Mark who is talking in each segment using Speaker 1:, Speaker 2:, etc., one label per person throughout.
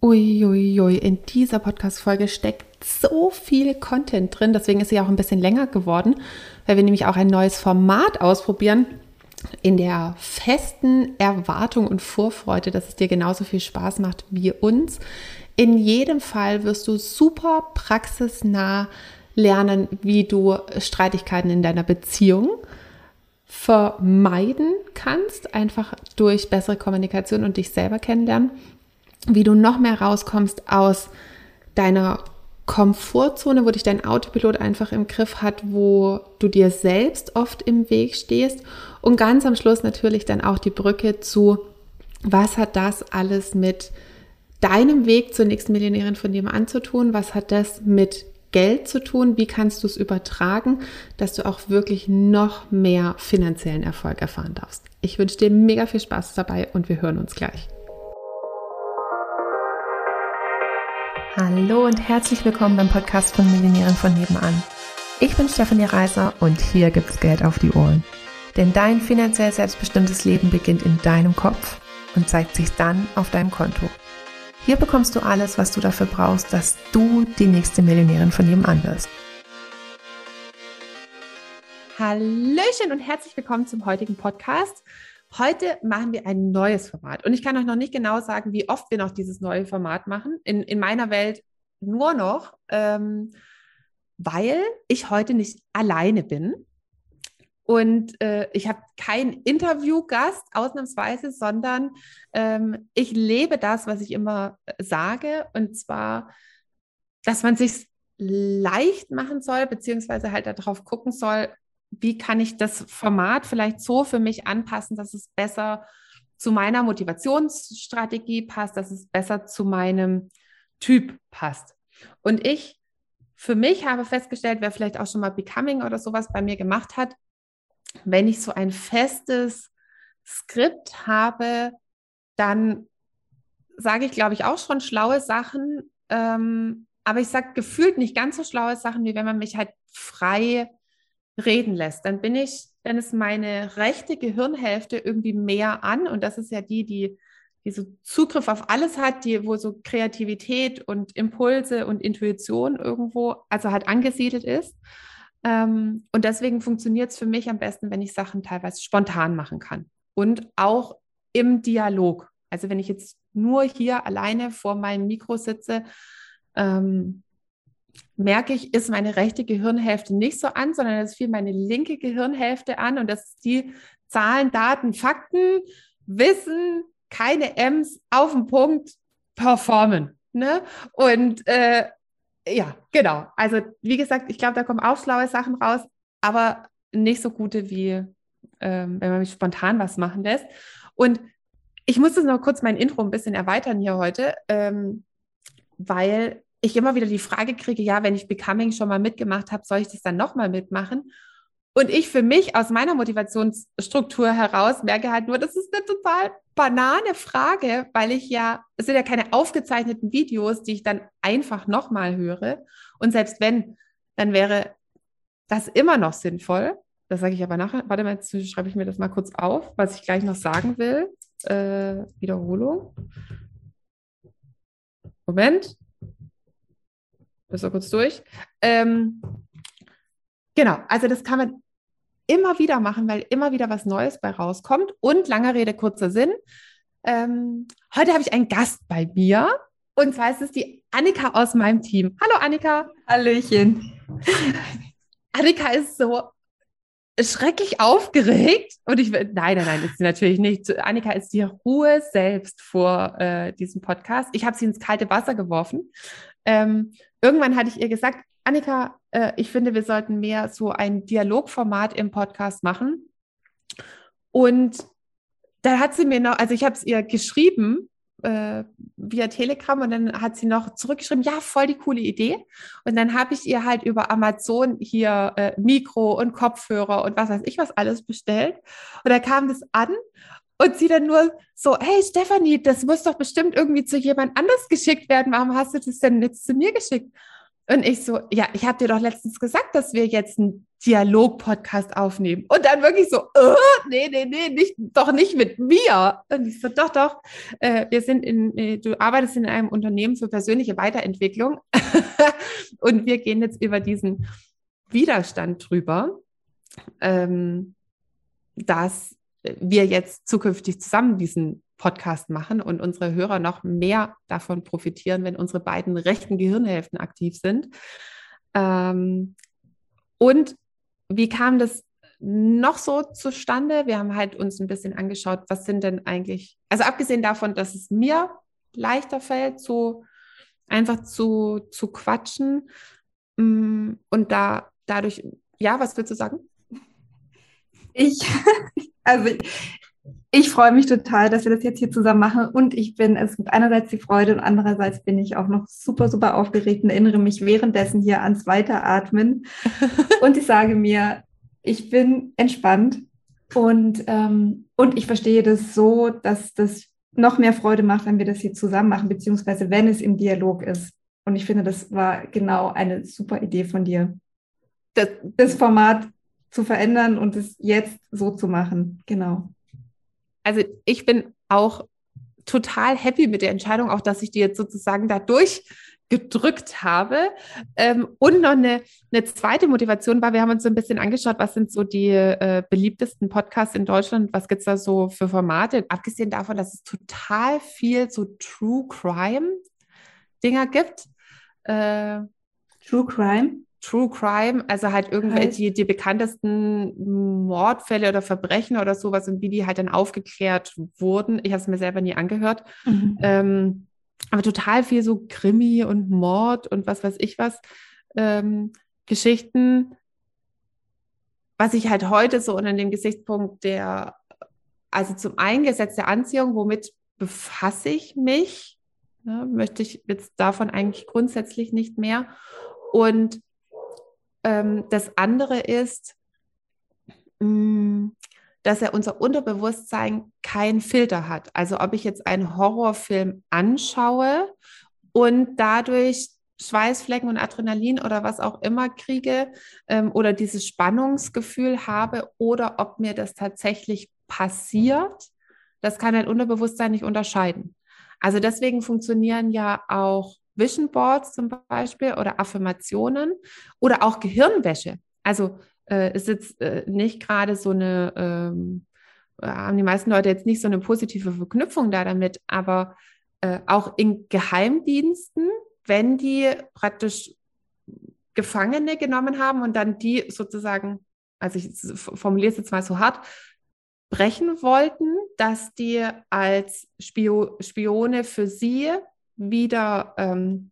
Speaker 1: Uiuiui, ui, in dieser Podcast-Folge steckt so viel Content drin, deswegen ist sie auch ein bisschen länger geworden, weil wir nämlich auch ein neues Format ausprobieren, in der festen Erwartung und Vorfreude, dass es dir genauso viel Spaß macht wie uns. In jedem Fall wirst du super praxisnah lernen, wie du Streitigkeiten in deiner Beziehung vermeiden kannst, einfach durch bessere Kommunikation und dich selber kennenlernen wie du noch mehr rauskommst aus deiner Komfortzone, wo dich dein Autopilot einfach im Griff hat, wo du dir selbst oft im Weg stehst. Und ganz am Schluss natürlich dann auch die Brücke zu, was hat das alles mit deinem Weg zur nächsten Millionärin von dem anzutun? Was hat das mit Geld zu tun? Wie kannst du es übertragen, dass du auch wirklich noch mehr finanziellen Erfolg erfahren darfst? Ich wünsche dir mega viel Spaß dabei und wir hören uns gleich. Hallo und herzlich willkommen beim Podcast von Millionären von nebenan. Ich bin Stefanie Reiser und hier gibt's Geld auf die Ohren. Denn dein finanziell selbstbestimmtes Leben beginnt in deinem Kopf und zeigt sich dann auf deinem Konto. Hier bekommst du alles, was du dafür brauchst, dass du die nächste Millionärin von nebenan wirst. Hallöchen und herzlich willkommen zum heutigen Podcast. Heute machen wir ein neues Format und ich kann euch noch nicht genau sagen, wie oft wir noch dieses neue Format machen. In, in meiner Welt nur noch, ähm, weil ich heute nicht alleine bin. Und äh, ich habe keinen Interviewgast ausnahmsweise, sondern ähm, ich lebe das, was ich immer sage, und zwar, dass man sich leicht machen soll, beziehungsweise halt darauf gucken soll, wie kann ich das Format vielleicht so für mich anpassen, dass es besser zu meiner Motivationsstrategie passt, dass es besser zu meinem Typ passt. Und ich für mich habe festgestellt, wer vielleicht auch schon mal Becoming oder sowas bei mir gemacht hat, wenn ich so ein festes Skript habe, dann sage ich, glaube ich, auch schon schlaue Sachen. Ähm, aber ich sage gefühlt nicht ganz so schlaue Sachen, wie wenn man mich halt frei reden lässt, dann bin ich, dann ist meine rechte Gehirnhälfte irgendwie mehr an und das ist ja die, die, die so Zugriff auf alles hat, die, wo so Kreativität und Impulse und Intuition irgendwo, also halt angesiedelt ist. Ähm, und deswegen funktioniert es für mich am besten, wenn ich Sachen teilweise spontan machen kann und auch im Dialog. Also wenn ich jetzt nur hier alleine vor meinem Mikro sitze, ähm, merke ich, ist meine rechte Gehirnhälfte nicht so an, sondern es fiel meine linke Gehirnhälfte an und das ist die Zahlen, Daten, Fakten, Wissen, keine M's, auf den Punkt, performen. Ne? Und äh, ja, genau. Also wie gesagt, ich glaube, da kommen auch schlaue Sachen raus, aber nicht so gute wie ähm, wenn man mich spontan was machen lässt. Und ich muss das noch kurz mein Intro ein bisschen erweitern hier heute, ähm, weil ich immer wieder die Frage kriege, ja, wenn ich Becoming schon mal mitgemacht habe, soll ich das dann nochmal mitmachen? Und ich für mich aus meiner Motivationsstruktur heraus merke halt nur, das ist eine total banane Frage, weil ich ja, es sind ja keine aufgezeichneten Videos, die ich dann einfach nochmal höre. Und selbst wenn, dann wäre das immer noch sinnvoll. Das sage ich aber nachher. Warte mal, jetzt schreibe ich mir das mal kurz auf, was ich gleich noch sagen will. Äh, Wiederholung. Moment bist du kurz durch. Ähm, genau, also das kann man immer wieder machen, weil immer wieder was Neues bei rauskommt. Und langer Rede, kurzer Sinn. Ähm, heute habe ich einen Gast bei mir. Und zwar ist es die Annika aus meinem Team. Hallo Annika.
Speaker 2: Hallöchen.
Speaker 1: Annika ist so schrecklich aufgeregt. Und ich will, nein, nein, nein, ist sie natürlich nicht. Annika ist die Ruhe selbst vor äh, diesem Podcast. Ich habe sie ins kalte Wasser geworfen. Ähm, irgendwann hatte ich ihr gesagt, Annika, äh, ich finde, wir sollten mehr so ein Dialogformat im Podcast machen. Und da hat sie mir noch, also ich habe es ihr geschrieben äh, via Telegram und dann hat sie noch zurückgeschrieben, ja, voll die coole Idee. Und dann habe ich ihr halt über Amazon hier äh, Mikro und Kopfhörer und was weiß ich was alles bestellt. Und da kam das an und sie dann nur so, hey Stephanie, das muss doch bestimmt irgendwie zu jemand anders geschickt werden. Warum hast du das denn jetzt zu mir geschickt? Und ich so, ja, ich habe dir doch letztens gesagt, dass wir jetzt ein Dialog-Podcast aufnehmen. Und dann wirklich so, äh, nee, nee, nee, nicht, doch nicht mit mir. Und ich so, doch, doch, äh, wir sind in, äh, du arbeitest in einem Unternehmen für persönliche Weiterentwicklung und wir gehen jetzt über diesen Widerstand drüber, ähm, dass wir jetzt zukünftig zusammen diesen Podcast machen und unsere Hörer noch mehr davon profitieren, wenn unsere beiden rechten Gehirnhälften aktiv sind. Ähm, und wie kam das noch so zustande? Wir haben halt uns ein bisschen angeschaut, was sind denn eigentlich, also abgesehen davon, dass es mir leichter fällt, so einfach zu, zu quatschen mm, und da dadurch, ja, was willst du sagen?
Speaker 2: Ich, also ich freue mich total, dass wir das jetzt hier zusammen machen. Und ich bin, es gibt einerseits die Freude und andererseits bin ich auch noch super, super aufgeregt und erinnere mich währenddessen hier ans Weiteratmen. Und ich sage mir, ich bin entspannt. Und, ähm, und ich verstehe das so, dass das noch mehr Freude macht, wenn wir das hier zusammen machen, beziehungsweise wenn es im Dialog ist. Und ich finde, das war genau eine super Idee von dir, das, das Format zu verändern und es jetzt so zu machen. Genau
Speaker 1: also ich bin auch total happy mit der Entscheidung, auch dass ich die jetzt sozusagen dadurch gedrückt habe. Ähm, und noch eine, eine zweite Motivation war, wir haben uns so ein bisschen angeschaut, was sind so die äh, beliebtesten Podcasts in Deutschland, was gibt es da so für Formate, abgesehen davon, dass es total viel so True Crime Dinger gibt.
Speaker 2: Äh, True Crime?
Speaker 1: True Crime, also halt irgendwelche die, die bekanntesten Mordfälle oder Verbrechen oder sowas und wie die halt dann aufgeklärt wurden. Ich habe es mir selber nie angehört. Mhm. Ähm, aber total viel so Krimi und Mord und was weiß ich was. Ähm, Geschichten, was ich halt heute so unter dem Gesichtspunkt der, also zum einen Gesetz der Anziehung, womit befasse ich mich, ne, möchte ich jetzt davon eigentlich grundsätzlich nicht mehr. Und ähm, das andere ist, mm, dass er unser Unterbewusstsein kein Filter hat. Also ob ich jetzt einen Horrorfilm anschaue und dadurch Schweißflecken und Adrenalin oder was auch immer kriege ähm, oder dieses Spannungsgefühl habe oder ob mir das tatsächlich passiert, das kann ein Unterbewusstsein nicht unterscheiden. Also deswegen funktionieren ja auch Vision Boards zum Beispiel oder Affirmationen oder auch Gehirnwäsche. Also äh, ist jetzt äh, nicht gerade so eine, ähm, äh, haben die meisten Leute jetzt nicht so eine positive Verknüpfung da damit, aber äh, auch in Geheimdiensten, wenn die praktisch Gefangene genommen haben und dann die sozusagen, also ich formuliere es jetzt mal so hart, brechen wollten, dass die als Spio Spione für sie wieder ähm,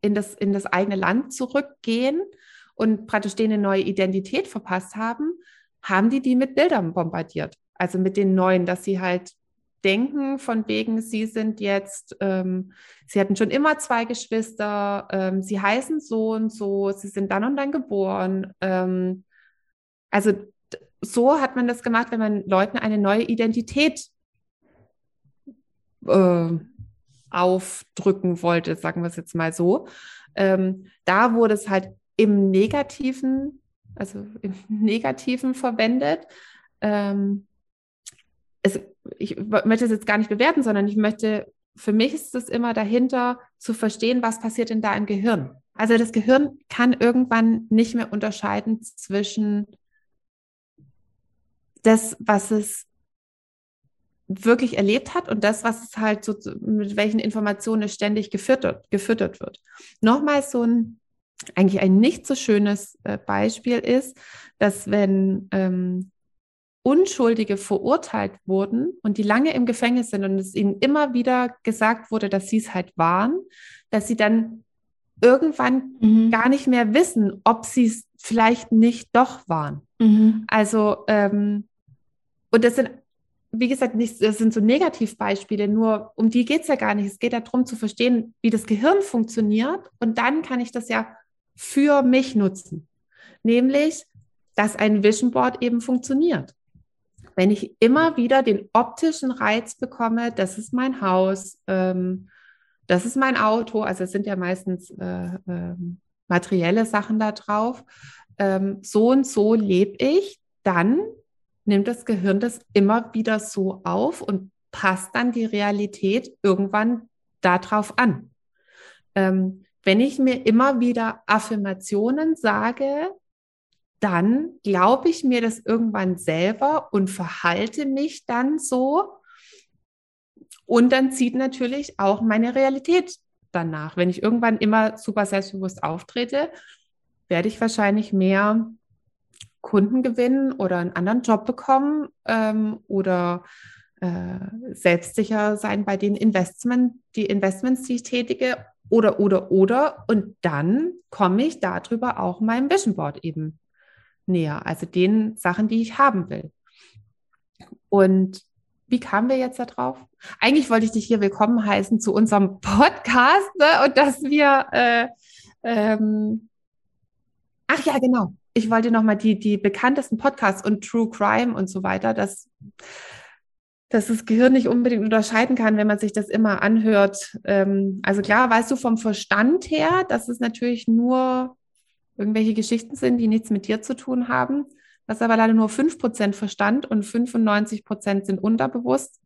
Speaker 1: in, das, in das eigene Land zurückgehen und praktisch denen eine neue Identität verpasst haben, haben die die mit Bildern bombardiert. Also mit den neuen, dass sie halt denken, von wegen, sie sind jetzt, ähm, sie hatten schon immer zwei Geschwister, ähm, sie heißen so und so, sie sind dann und dann geboren. Ähm, also so hat man das gemacht, wenn man Leuten eine neue Identität äh, aufdrücken wollte, sagen wir es jetzt mal so. Ähm, da wurde es halt im Negativen, also im Negativen verwendet. Ähm, es, ich möchte es jetzt gar nicht bewerten, sondern ich möchte, für mich ist es immer dahinter zu verstehen, was passiert denn da im Gehirn. Also das Gehirn kann irgendwann nicht mehr unterscheiden zwischen das, was es wirklich erlebt hat und das, was es halt so, mit welchen Informationen es ständig gefüttert, gefüttert wird. Nochmal so ein, eigentlich ein nicht so schönes äh, Beispiel ist, dass wenn ähm, Unschuldige verurteilt wurden und die lange im Gefängnis sind und es ihnen immer wieder gesagt wurde, dass sie es halt waren, dass sie dann irgendwann mhm. gar nicht mehr wissen, ob sie es vielleicht nicht doch waren. Mhm. Also, ähm, und das sind wie gesagt, nicht, das sind so Negativbeispiele, nur um die geht es ja gar nicht. Es geht ja darum zu verstehen, wie das Gehirn funktioniert und dann kann ich das ja für mich nutzen. Nämlich, dass ein Vision Board eben funktioniert. Wenn ich immer wieder den optischen Reiz bekomme, das ist mein Haus, ähm, das ist mein Auto, also es sind ja meistens äh, äh, materielle Sachen da drauf, ähm, so und so lebe ich, dann nimmt das Gehirn das immer wieder so auf und passt dann die Realität irgendwann darauf an. Ähm, wenn ich mir immer wieder Affirmationen sage, dann glaube ich mir das irgendwann selber und verhalte mich dann so. Und dann zieht natürlich auch meine Realität danach. Wenn ich irgendwann immer super selbstbewusst auftrete, werde ich wahrscheinlich mehr Kunden gewinnen oder einen anderen Job bekommen ähm, oder äh, selbstsicher sein bei den Investment, die Investments, die ich tätige oder, oder, oder. Und dann komme ich darüber auch meinem Vision Board eben näher, also den Sachen, die ich haben will. Und wie kamen wir jetzt darauf? Eigentlich wollte ich dich hier willkommen heißen zu unserem Podcast ne? und dass wir, äh, ähm, ach ja, genau. Ich wollte nochmal die, die bekanntesten Podcasts und True Crime und so weiter, dass, dass das Gehirn nicht unbedingt unterscheiden kann, wenn man sich das immer anhört. Ähm, also klar, weißt du vom Verstand her, dass es natürlich nur irgendwelche Geschichten sind, die nichts mit dir zu tun haben. Das ist aber leider nur 5% Verstand und 95% sind unterbewusst.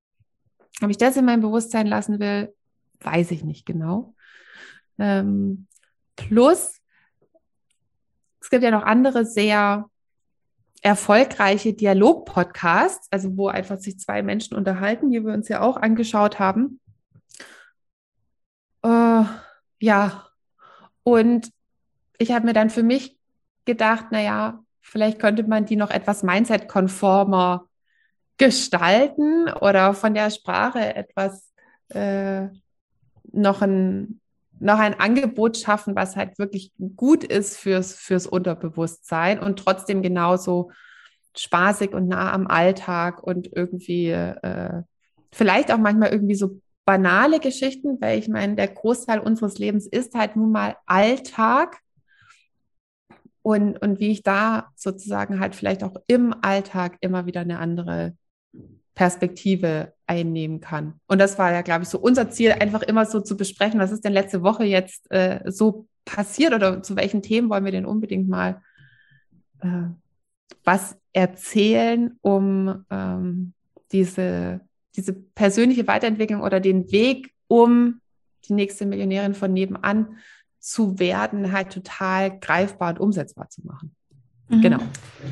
Speaker 1: Ob ich das in mein Bewusstsein lassen will, weiß ich nicht genau. Ähm, plus, es gibt ja noch andere sehr erfolgreiche Dialog-Podcasts, also wo einfach sich zwei Menschen unterhalten, die wir uns ja auch angeschaut haben. Äh, ja, und ich habe mir dann für mich gedacht, naja, vielleicht könnte man die noch etwas Mindset-konformer gestalten oder von der Sprache etwas äh, noch ein, noch ein Angebot schaffen, was halt wirklich gut ist fürs, fürs Unterbewusstsein und trotzdem genauso spaßig und nah am Alltag und irgendwie äh, vielleicht auch manchmal irgendwie so banale Geschichten, weil ich meine, der Großteil unseres Lebens ist halt nun mal Alltag. Und, und wie ich da sozusagen halt vielleicht auch im Alltag immer wieder eine andere Perspektive einnehmen kann. Und das war ja, glaube ich, so unser Ziel, einfach immer so zu besprechen, was ist denn letzte Woche jetzt äh, so passiert oder zu welchen Themen wollen wir denn unbedingt mal äh, was erzählen, um ähm, diese, diese persönliche Weiterentwicklung oder den Weg, um die nächste Millionärin von nebenan zu werden, halt total greifbar und umsetzbar zu machen.
Speaker 2: Mhm. Genau.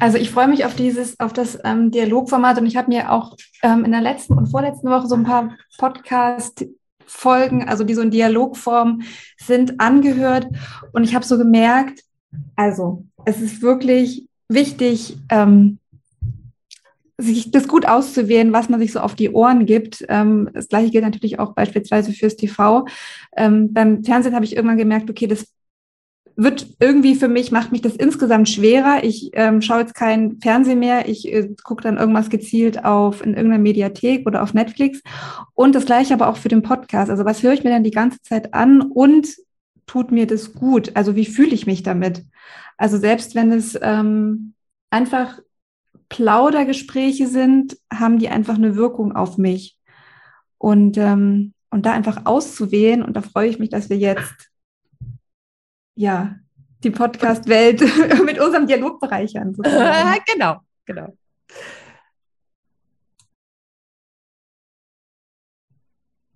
Speaker 2: Also ich freue mich auf dieses, auf das ähm, Dialogformat und ich habe mir auch ähm, in der letzten und vorletzten Woche so ein paar Podcast-Folgen, also die so in Dialogform sind, angehört und ich habe so gemerkt, also es ist wirklich wichtig, ähm, sich das gut auszuwählen, was man sich so auf die Ohren gibt. Ähm, das gleiche gilt natürlich auch beispielsweise fürs TV. Ähm, beim Fernsehen habe ich irgendwann gemerkt, okay, das wird irgendwie für mich, macht mich das insgesamt schwerer. Ich ähm, schaue jetzt kein Fernsehen mehr. Ich äh, gucke dann irgendwas gezielt auf in irgendeiner Mediathek oder auf Netflix. Und das gleiche aber auch für den Podcast. Also was höre ich mir dann die ganze Zeit an und tut mir das gut? Also wie fühle ich mich damit? Also selbst wenn es ähm, einfach Plaudergespräche sind, haben die einfach eine Wirkung auf mich. Und, ähm, und da einfach auszuwählen, und da freue ich mich, dass wir jetzt ja die Podcast-Welt mit unserem Dialog bereichern.
Speaker 1: genau, genau.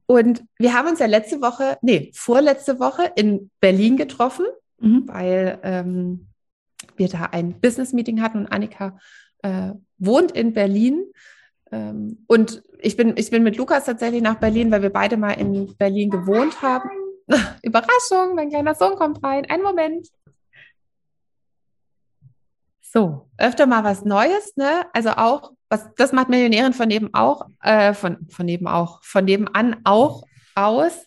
Speaker 1: Und wir haben uns ja letzte Woche, nee, vorletzte Woche in Berlin getroffen, mhm. weil ähm, wir da ein Business-Meeting hatten und Annika äh, wohnt in Berlin. Ähm, und ich bin, ich bin mit Lukas tatsächlich nach Berlin, weil wir beide mal in Berlin gewohnt haben. Überraschung, mein kleiner Sohn kommt rein. Einen Moment. So, öfter mal was Neues, ne? Also auch, was, das macht Millionärin von neben auch, äh, von, von neben auch, von nebenan auch aus.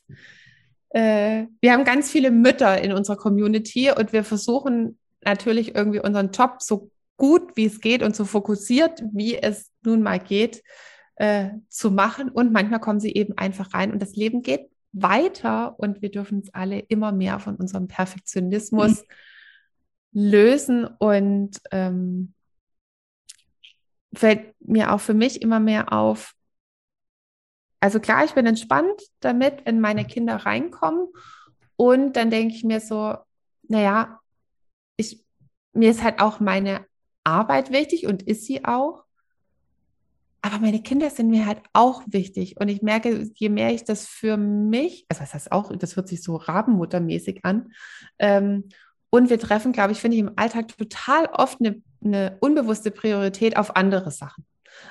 Speaker 1: Äh, wir haben ganz viele Mütter in unserer Community und wir versuchen natürlich irgendwie unseren Job so gut, wie es geht und so fokussiert, wie es nun mal geht, äh, zu machen. Und manchmal kommen sie eben einfach rein und das Leben geht weiter und wir dürfen uns alle immer mehr von unserem Perfektionismus mhm. lösen und ähm, fällt mir auch für mich immer mehr auf. Also klar, ich bin entspannt damit, wenn meine Kinder reinkommen und dann denke ich mir so, naja, ich mir ist halt auch meine Arbeit wichtig und ist sie auch. Aber meine Kinder sind mir halt auch wichtig. Und ich merke, je mehr ich das für mich, also das heißt auch, das hört sich so rabenmuttermäßig an. Ähm, und wir treffen, glaube ich, finde ich im Alltag total oft eine, eine unbewusste Priorität auf andere Sachen.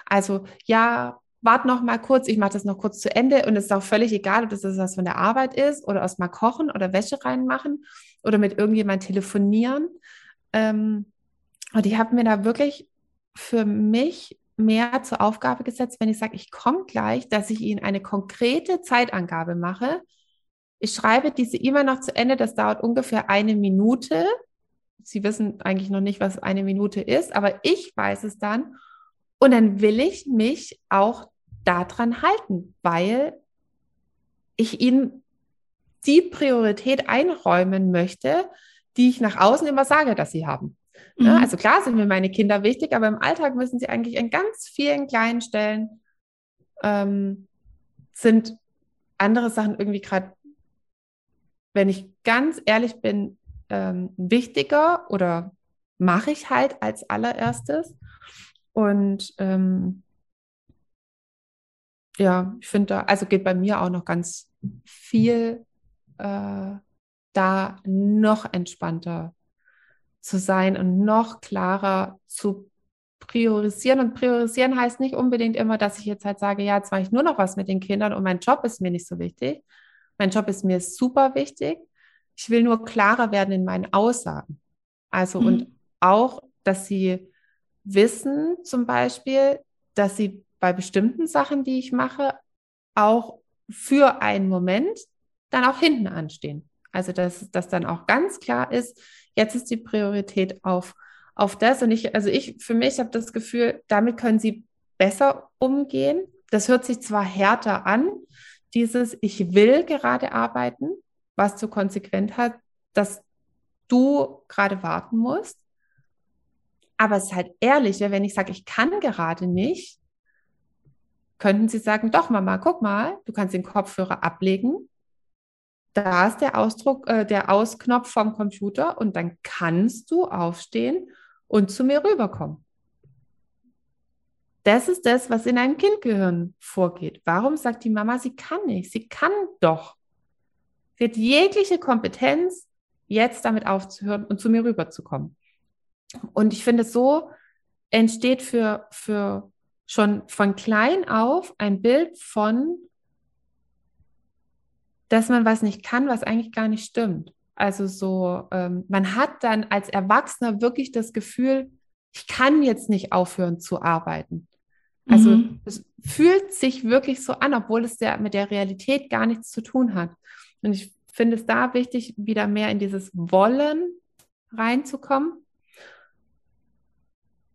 Speaker 1: Also ja, warte noch mal kurz, ich mache das noch kurz zu Ende und es ist auch völlig egal, ob das was von der Arbeit ist oder aus mal kochen oder Wäsche reinmachen oder mit irgendjemand telefonieren. Ähm, und ich habe mir da wirklich für mich mehr zur Aufgabe gesetzt, wenn ich sage, ich komme gleich, dass ich Ihnen eine konkrete Zeitangabe mache. Ich schreibe diese E-Mail noch zu Ende, das dauert ungefähr eine Minute. Sie wissen eigentlich noch nicht, was eine Minute ist, aber ich weiß es dann. Und dann will ich mich auch daran halten, weil ich ihnen die Priorität einräumen möchte, die ich nach außen immer sage, dass sie haben. Mhm. Ja, also klar sind mir meine Kinder wichtig, aber im Alltag müssen sie eigentlich in ganz vielen kleinen Stellen ähm, sind andere Sachen irgendwie gerade, wenn ich ganz ehrlich bin, ähm, wichtiger oder mache ich halt als allererstes. Und ähm, ja, ich finde da, also geht bei mir auch noch ganz viel äh, da noch entspannter zu sein und noch klarer zu priorisieren. Und priorisieren heißt nicht unbedingt immer, dass ich jetzt halt sage, ja, jetzt mache ich nur noch was mit den Kindern und mein Job ist mir nicht so wichtig. Mein Job ist mir super wichtig. Ich will nur klarer werden in meinen Aussagen. Also mhm. und auch, dass sie wissen zum Beispiel, dass sie bei bestimmten Sachen, die ich mache, auch für einen Moment dann auch hinten anstehen. Also dass das dann auch ganz klar ist, jetzt ist die Priorität auf, auf das. Und ich, also ich, für mich habe das Gefühl, damit können sie besser umgehen. Das hört sich zwar härter an, dieses Ich will gerade arbeiten, was zur Konsequenz hat, dass du gerade warten musst. Aber es ist halt ehrlich, wenn ich sage, ich kann gerade nicht, könnten Sie sagen, doch Mama, guck mal, du kannst den Kopfhörer ablegen. Da ist der Ausdruck, äh, der Ausknopf vom Computer und dann kannst du aufstehen und zu mir rüberkommen. Das ist das, was in einem Kindgehirn vorgeht. Warum sagt die Mama, sie kann nicht? Sie kann doch. Sie hat jegliche Kompetenz, jetzt damit aufzuhören und zu mir rüberzukommen. Und ich finde, so entsteht für, für schon von klein auf ein Bild von, dass man was nicht kann, was eigentlich gar nicht stimmt. Also so, ähm, man hat dann als Erwachsener wirklich das Gefühl, ich kann jetzt nicht aufhören zu arbeiten. Also mhm. es fühlt sich wirklich so an, obwohl es der, mit der Realität gar nichts zu tun hat. Und ich finde es da wichtig, wieder mehr in dieses Wollen reinzukommen,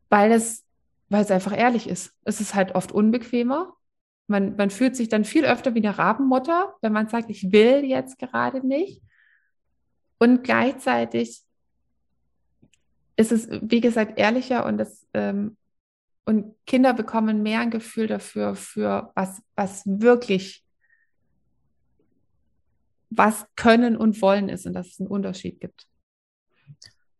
Speaker 1: weil es weil es einfach ehrlich ist. Es ist halt oft unbequemer. Man, man fühlt sich dann viel öfter wie eine Rabenmutter, wenn man sagt, ich will jetzt gerade nicht. Und gleichzeitig ist es, wie gesagt, ehrlicher und das, ähm, und Kinder bekommen mehr ein Gefühl dafür, für was, was wirklich, was können und wollen ist und dass es einen Unterschied gibt.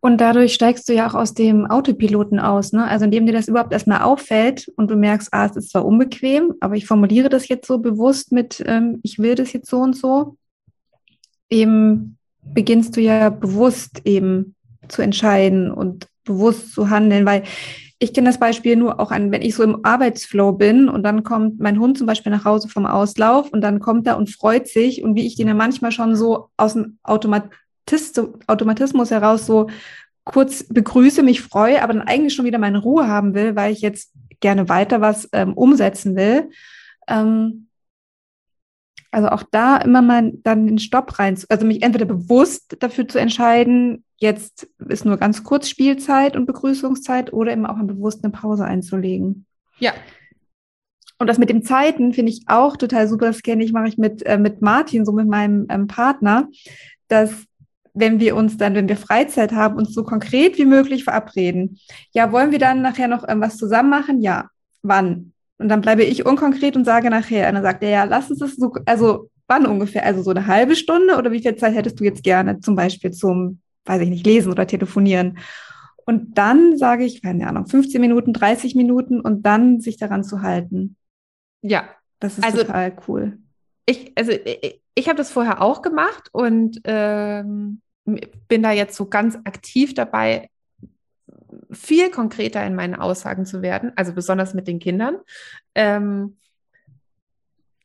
Speaker 2: Und dadurch steigst du ja auch aus dem Autopiloten aus, ne? Also indem dir das überhaupt erstmal auffällt und du merkst, ah, es ist zwar unbequem, aber ich formuliere das jetzt so bewusst mit, ähm, ich will das jetzt so und so, eben beginnst du ja bewusst eben zu entscheiden und bewusst zu handeln, weil ich kenne das Beispiel nur auch an, wenn ich so im Arbeitsflow bin und dann kommt mein Hund zum Beispiel nach Hause vom Auslauf und dann kommt er und freut sich und wie ich den ja manchmal schon so aus dem Automat Automatismus heraus so kurz begrüße, mich freue, aber dann eigentlich schon wieder meine Ruhe haben will, weil ich jetzt gerne weiter was ähm, umsetzen will. Ähm, also auch da immer mal dann den Stopp rein, also mich entweder bewusst dafür zu entscheiden, jetzt ist nur ganz kurz Spielzeit und Begrüßungszeit oder eben auch eine bewusste Pause einzulegen.
Speaker 1: Ja.
Speaker 2: Und das mit den Zeiten finde ich auch total super. Das kenne ich, mache ich mit, äh, mit Martin, so mit meinem ähm, Partner, dass wenn wir uns dann, wenn wir Freizeit haben, uns so konkret wie möglich verabreden. Ja, wollen wir dann nachher noch was zusammen machen? Ja. Wann? Und dann bleibe ich unkonkret und sage nachher, und dann sagt er, ja, lass uns das so, also wann ungefähr? Also so eine halbe Stunde oder wie viel Zeit hättest du jetzt gerne zum Beispiel zum, weiß ich nicht, lesen oder telefonieren? Und dann sage ich, keine Ahnung, 15 Minuten, 30 Minuten und dann sich daran zu halten.
Speaker 1: Ja.
Speaker 2: Das ist also, total cool.
Speaker 1: Ich, also ich, ich habe das vorher auch gemacht und ähm, bin da jetzt so ganz aktiv dabei, viel konkreter in meinen Aussagen zu werden, also besonders mit den Kindern. Ähm,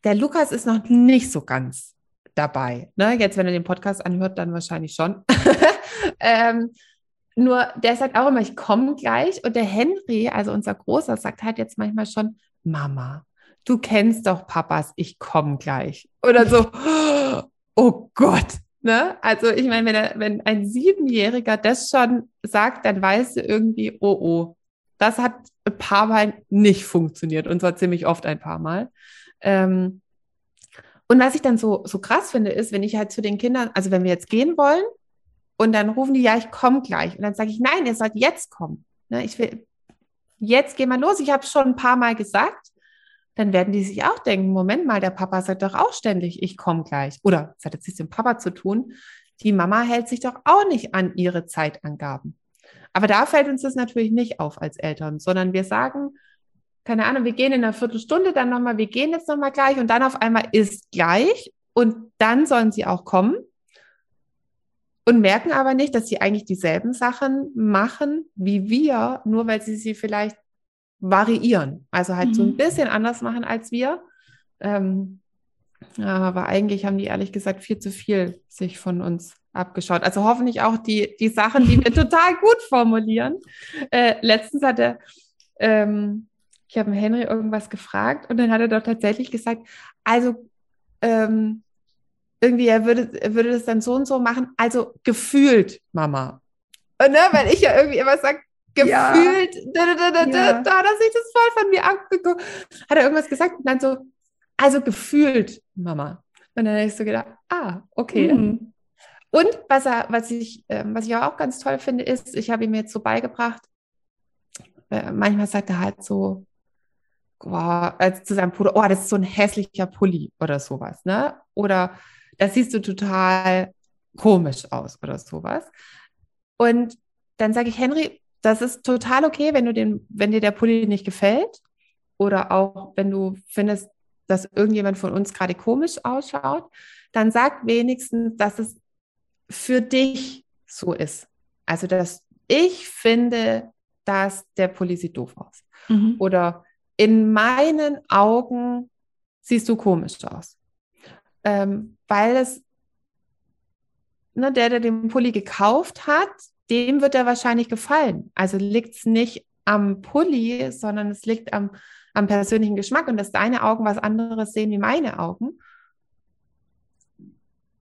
Speaker 1: der Lukas ist noch nicht so ganz dabei. Ne? Jetzt, wenn er den Podcast anhört, dann wahrscheinlich schon. ähm, nur der sagt auch immer, ich komme gleich. Und der Henry, also unser Großer, sagt halt jetzt manchmal schon, Mama, du kennst doch Papas, ich komme gleich. Oder so, oh Gott. Ne? Also ich meine, wenn, wenn ein Siebenjähriger das schon sagt, dann weißt du irgendwie, oh oh, das hat ein paar Mal nicht funktioniert und zwar ziemlich oft ein paar Mal. Ähm, und was ich dann so, so krass finde, ist, wenn ich halt zu den Kindern, also wenn wir jetzt gehen wollen und dann rufen die, ja, ich komme gleich. Und dann sage ich, nein, ihr sollt jetzt kommen. Ne? Ich will, jetzt gehen wir los. Ich habe es schon ein paar Mal gesagt dann werden die sich auch denken, Moment mal, der Papa sagt doch auch ständig, ich komme gleich. Oder es hat jetzt nichts mit dem Papa zu tun. Die Mama hält sich doch auch nicht an ihre Zeitangaben. Aber da fällt uns das natürlich nicht auf als Eltern, sondern wir sagen, keine Ahnung, wir gehen in einer Viertelstunde dann nochmal, wir gehen jetzt nochmal gleich und dann auf einmal ist gleich und dann sollen sie auch kommen und merken aber nicht, dass sie eigentlich dieselben Sachen machen wie wir, nur weil sie sie vielleicht variieren. Also halt mhm. so ein mhm. bisschen anders machen als wir. Ähm, aber eigentlich haben die ehrlich gesagt viel zu viel sich von uns abgeschaut. Also hoffentlich auch die, die Sachen, die wir total gut formulieren. Äh, letztens hatte ähm, ich habe Henry irgendwas gefragt und dann hat er doch tatsächlich gesagt, also ähm, irgendwie, er würde, er würde das dann so und so machen, also gefühlt, Mama. Und, ne, weil ich ja irgendwie immer sage, gefühlt, ja. da, da, da, ja. da, hat er sich das voll von mir abgeguckt. Hat er irgendwas gesagt und dann so, also gefühlt, Mama. Und dann habe ich so gedacht, ah, okay. Mhm. Und was, er, was, ich, äh, was ich auch ganz toll finde, ist, ich habe ihm jetzt so beigebracht, äh, manchmal sagt er halt so, oh, äh, zu seinem Bruder, oh, das ist so ein hässlicher Pulli oder sowas, ne? Oder das siehst du total komisch aus oder sowas. Und dann sage ich, Henry, das ist total okay, wenn du den, wenn dir der Pulli nicht gefällt oder auch wenn du findest, dass irgendjemand von uns gerade komisch ausschaut, dann sag wenigstens, dass es für dich so ist. Also, dass ich finde, dass der Pulli sieht doof aus. Mhm. Oder in meinen Augen siehst du komisch aus. Ähm, weil es, ne, der, der den Pulli gekauft hat, dem wird er wahrscheinlich gefallen. Also liegt es nicht am Pulli, sondern es liegt am, am persönlichen Geschmack und dass deine Augen was anderes sehen wie meine Augen.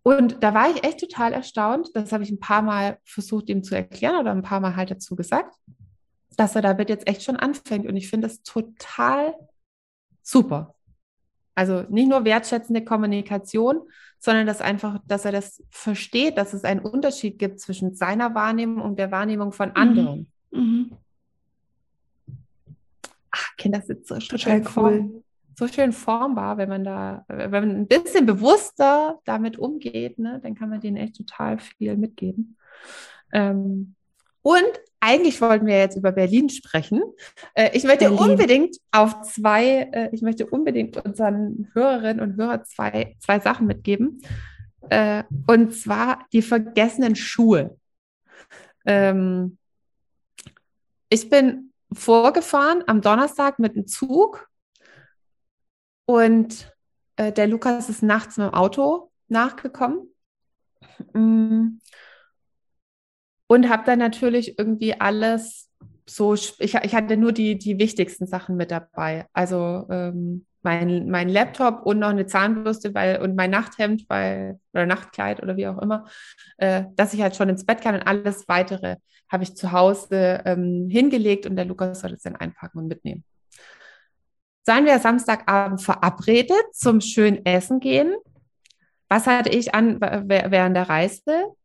Speaker 1: Und da war ich echt total erstaunt. Das habe ich ein paar Mal versucht, ihm zu erklären oder ein paar Mal halt dazu gesagt, dass er damit jetzt echt schon anfängt. Und ich finde das total super. Also nicht nur wertschätzende Kommunikation, sondern dass einfach, dass er das versteht, dass es einen Unterschied gibt zwischen seiner Wahrnehmung und der Wahrnehmung von mhm. anderen. Mhm. Ach, Kinder sind so Total schön, cool. form, so schön formbar, wenn man da, wenn man ein bisschen bewusster damit umgeht, ne, dann kann man denen echt total viel mitgeben. Ähm, und eigentlich wollten wir jetzt über Berlin sprechen. Äh, ich möchte Berlin. unbedingt auf zwei, äh, ich möchte unbedingt unseren Hörerinnen und Hörern zwei, zwei Sachen mitgeben. Äh, und zwar die vergessenen Schuhe. Ähm, ich bin vorgefahren am Donnerstag mit dem Zug und der Lukas ist nachts mit dem Auto nachgekommen. Und habe dann natürlich irgendwie alles so, ich, ich hatte nur die, die wichtigsten Sachen mit dabei. Also ähm, mein, mein Laptop und noch eine Zahnbürste weil, und mein Nachthemd weil, oder Nachtkleid oder wie auch immer, äh, dass ich halt schon ins Bett kann und alles weitere habe ich zu Hause ähm, hingelegt und der Lukas soll es dann einpacken und mitnehmen. Seien wir Samstagabend verabredet zum schönen Essen gehen. Was hatte ich an während der Reise?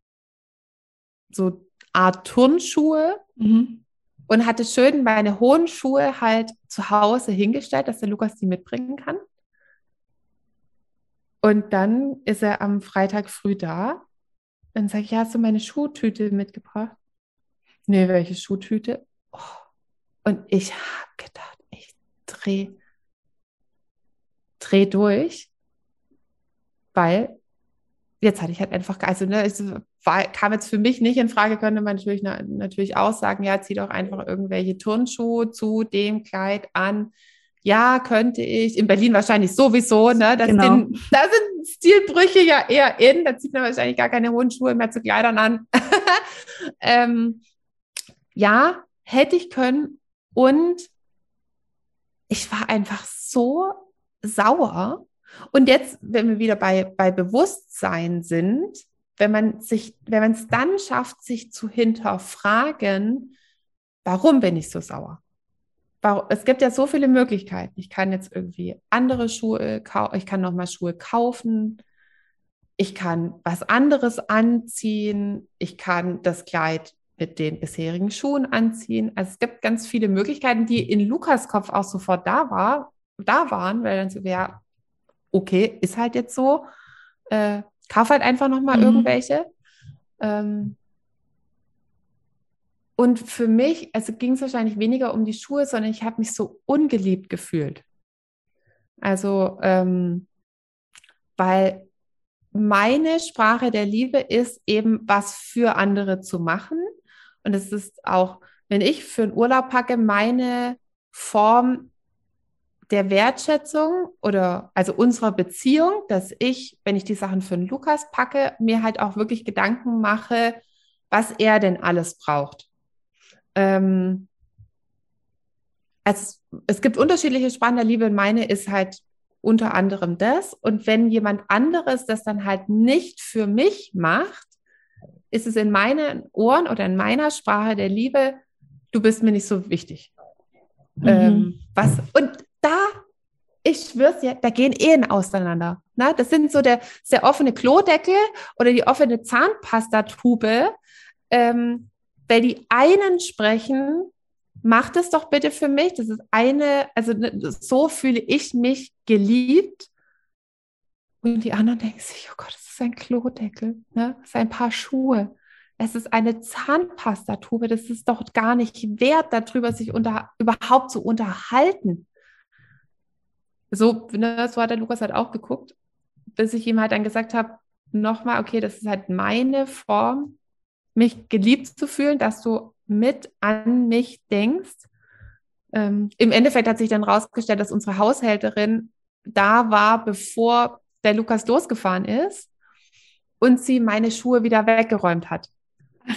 Speaker 1: So Art Turnschuhe mhm. und hatte schön meine hohen Schuhe halt zu Hause hingestellt, dass der Lukas die mitbringen kann. Und dann ist er am Freitag früh da. Dann sage ich, hast du meine Schuhtüte mitgebracht? nee, welche Schuhtüte? Oh. Und ich habe gedacht, ich drehe dreh durch, weil jetzt hatte ich halt einfach, also ne, es war, kam jetzt für mich nicht in Frage, könnte man natürlich, natürlich auch sagen, ja, zieh doch einfach irgendwelche Turnschuhe zu dem Kleid an. Ja, könnte ich. In Berlin wahrscheinlich sowieso, ne? Das genau. sind, da sind Stilbrüche ja eher in. Da zieht man wahrscheinlich gar keine hohen Schuhe mehr zu Kleidern an. ähm, ja, hätte ich können. Und ich war einfach so sauer. Und jetzt, wenn wir wieder bei, bei Bewusstsein sind, wenn man sich, wenn man es dann schafft, sich zu hinterfragen, warum bin ich so sauer? es gibt ja so viele Möglichkeiten. Ich kann jetzt irgendwie andere Schuhe kaufen, ich kann nochmal Schuhe kaufen, ich kann was anderes anziehen, ich kann das Kleid mit den bisherigen Schuhen anziehen. Also es gibt ganz viele Möglichkeiten, die in Lukas Kopf auch sofort da war, da waren, weil dann so wäre, okay, ist halt jetzt so, äh, kauf halt einfach nochmal mhm. irgendwelche. Ähm, und für mich, also ging es wahrscheinlich weniger um die Schuhe, sondern ich habe mich so ungeliebt gefühlt. Also, ähm, weil meine Sprache der Liebe ist eben, was für andere zu machen. Und es ist auch, wenn ich für einen Urlaub packe, meine Form der Wertschätzung oder also unserer Beziehung, dass ich, wenn ich die Sachen für den Lukas packe, mir halt auch wirklich Gedanken mache, was er denn alles braucht. Ähm, also es gibt unterschiedliche Sprachen der Liebe. Meine ist halt unter anderem das. Und wenn jemand anderes das dann halt nicht für mich macht, ist es in meinen Ohren oder in meiner Sprache der Liebe, du bist mir nicht so wichtig. Mhm. Ähm, was, und ich schwör's dir, da gehen Ehen auseinander. Ne? Das sind so der, der offene Klodeckel oder die offene Zahnpastatube. Ähm, weil die einen sprechen, mach das doch bitte für mich. Das ist eine, also ne, so fühle ich mich geliebt. Und die anderen denken sich, oh Gott, das ist ein Klodeckel, ne? das ist ein paar Schuhe. Es ist eine Zahnpastatube. Das ist doch gar nicht wert, darüber sich unter, überhaupt zu unterhalten. So, ne, so hat der Lukas halt auch geguckt, bis ich ihm halt dann gesagt habe, nochmal, okay, das ist halt meine Form mich geliebt zu fühlen, dass du mit an mich denkst. Ähm, Im Endeffekt hat sich dann rausgestellt, dass unsere Haushälterin da war, bevor der Lukas losgefahren ist und sie meine Schuhe wieder weggeräumt hat.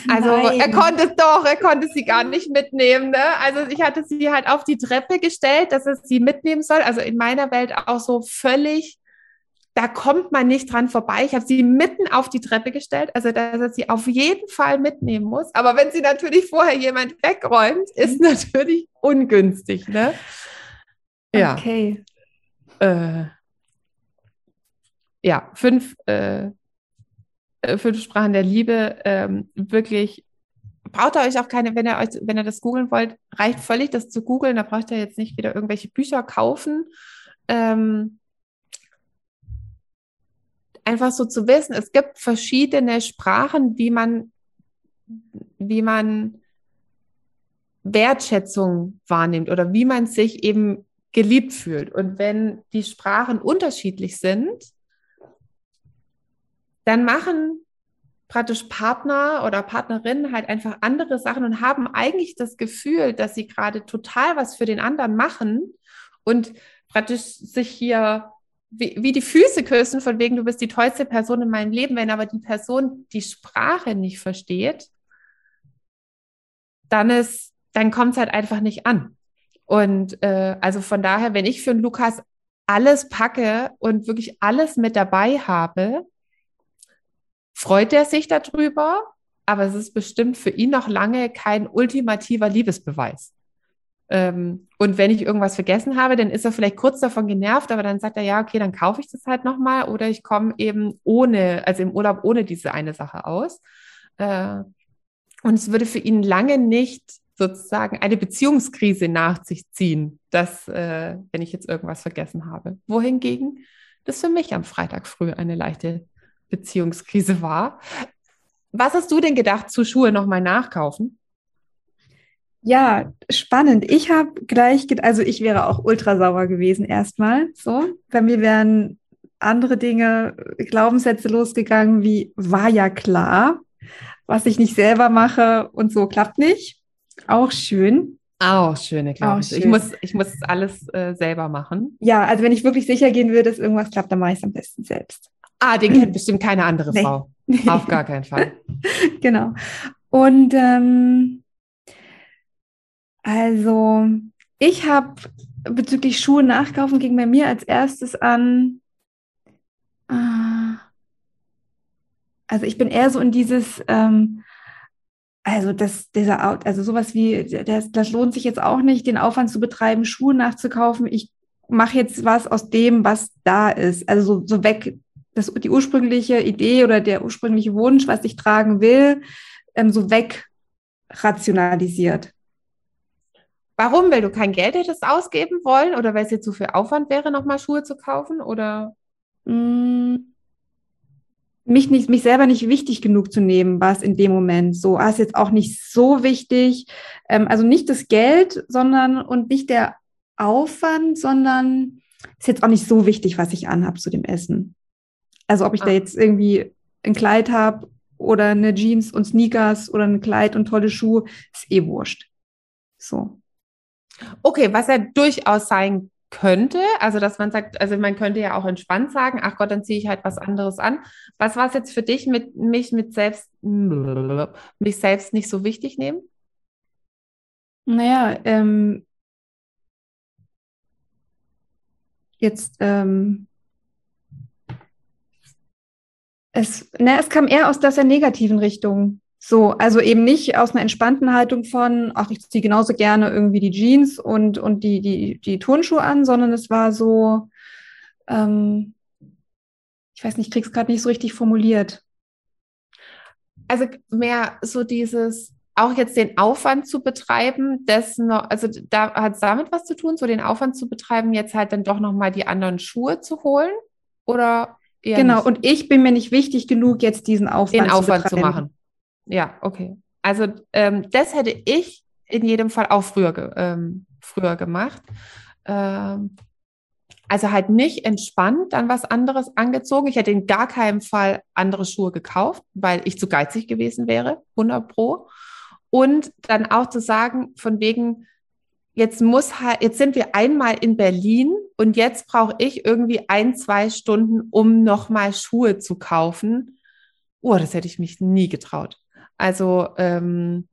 Speaker 1: Also Nein. er konnte es doch, er konnte sie gar nicht mitnehmen. Ne? Also ich hatte sie halt auf die Treppe gestellt, dass er sie mitnehmen soll. Also in meiner Welt auch so völlig da kommt man nicht dran vorbei. Ich habe sie mitten auf die Treppe gestellt, also dass er sie auf jeden Fall mitnehmen muss. Aber wenn sie natürlich vorher jemand wegräumt, ist natürlich ungünstig. Ne?
Speaker 2: Ja. Okay.
Speaker 1: Äh, ja, fünf, äh, äh, fünf Sprachen der Liebe. Ähm, wirklich braucht ihr euch auch keine, wenn ihr euch, wenn ihr das googeln wollt, reicht völlig, das zu googeln. Da braucht ihr jetzt nicht wieder irgendwelche Bücher kaufen. Ähm, einfach so zu wissen, es gibt verschiedene Sprachen, wie man, wie man Wertschätzung wahrnimmt oder wie man sich eben geliebt fühlt. Und wenn die Sprachen unterschiedlich sind, dann machen praktisch Partner oder Partnerinnen halt einfach andere Sachen und haben eigentlich das Gefühl, dass sie gerade total was für den anderen machen und praktisch sich hier wie, wie die Füße küssen, von wegen, du bist die tollste Person in meinem Leben, wenn aber die Person die Sprache nicht versteht, dann dann kommt es halt einfach nicht an. Und äh, also von daher, wenn ich für einen Lukas alles packe und wirklich alles mit dabei habe, freut er sich darüber, aber es ist bestimmt für ihn noch lange kein ultimativer Liebesbeweis. Ähm, und wenn ich irgendwas vergessen habe, dann ist er vielleicht kurz davon genervt, aber dann sagt er, ja, okay, dann kaufe ich das halt nochmal oder ich komme eben ohne, also im Urlaub ohne diese eine Sache aus. Äh, und es würde für ihn lange nicht sozusagen eine Beziehungskrise nach sich ziehen, dass, äh, wenn ich jetzt irgendwas vergessen habe. Wohingegen das für mich am Freitag früh eine leichte Beziehungskrise war. Was hast du denn gedacht, zu Schuhe nochmal nachkaufen?
Speaker 2: Ja, spannend. Ich habe gleich, also ich wäre auch ultra sauer gewesen erstmal. So, bei mir wären andere Dinge, Glaubenssätze losgegangen, wie war ja klar, was ich nicht selber mache und so klappt nicht. Auch schön.
Speaker 1: Auch schöne Glaubenssätze. Schön. Ich muss, ich muss alles äh, selber machen.
Speaker 2: Ja, also wenn ich wirklich sicher gehen will, dass irgendwas klappt, dann mache ich es am besten selbst.
Speaker 1: Ah, den kennt bestimmt keine andere nee. Frau. Auf gar keinen Fall.
Speaker 2: genau. Und ähm, also, ich habe bezüglich Schuhe nachkaufen ging bei mir als erstes an. Äh, also ich bin eher so in dieses, ähm, also das, dieser, also sowas wie, das, das lohnt sich jetzt auch nicht, den Aufwand zu betreiben, Schuhe nachzukaufen. Ich mache jetzt was aus dem, was da ist. Also so, so weg, das, die ursprüngliche Idee oder der ursprüngliche Wunsch, was ich tragen will, ähm, so weg rationalisiert.
Speaker 1: Warum? Weil du kein Geld hättest ausgeben wollen oder weil es jetzt zu viel Aufwand wäre, nochmal Schuhe zu kaufen? Oder?
Speaker 2: Mm, mich, nicht, mich selber nicht wichtig genug zu nehmen, war es in dem Moment so. Ah, ist jetzt auch nicht so wichtig. Ähm, also nicht das Geld, sondern und nicht der Aufwand, sondern ist jetzt auch nicht so wichtig, was ich anhabe zu dem Essen. Also ob ich ah. da jetzt irgendwie ein Kleid habe oder eine Jeans und Sneakers oder ein Kleid und tolle Schuhe, ist eh wurscht. So.
Speaker 1: Okay, was ja durchaus sein könnte, also dass man sagt, also man könnte ja auch entspannt sagen, ach Gott, dann ziehe ich halt was anderes an. Was war es jetzt für dich mit mich mit selbst mich selbst nicht so wichtig nehmen?
Speaker 2: Naja, ähm, jetzt ähm, es, na, es kam eher aus dieser negativen Richtung. So, also eben nicht aus einer entspannten Haltung von, ach, ich ziehe genauso gerne irgendwie die Jeans und, und die, die, die Turnschuhe an, sondern es war so, ähm, ich weiß nicht, ich krieg's gerade nicht so richtig formuliert.
Speaker 1: Also mehr so dieses, auch jetzt den Aufwand zu betreiben, das noch, also da hat es damit was zu tun, so den Aufwand zu betreiben, jetzt halt dann doch nochmal die anderen Schuhe zu holen? Oder
Speaker 2: genau, nicht? und ich bin mir nicht wichtig genug, jetzt diesen Aufwand,
Speaker 1: den Aufwand zu, zu machen. Ja, okay. Also ähm, das hätte ich in jedem Fall auch früher, ge ähm, früher gemacht. Ähm, also halt nicht entspannt dann was anderes angezogen. Ich hätte in gar keinem Fall andere Schuhe gekauft, weil ich zu geizig gewesen wäre, 100 pro. Und dann auch zu sagen, von wegen, jetzt muss halt, jetzt sind wir einmal in Berlin und jetzt brauche ich irgendwie ein, zwei Stunden, um nochmal Schuhe zu kaufen. Oh, das hätte ich mich nie getraut. Also, ähm,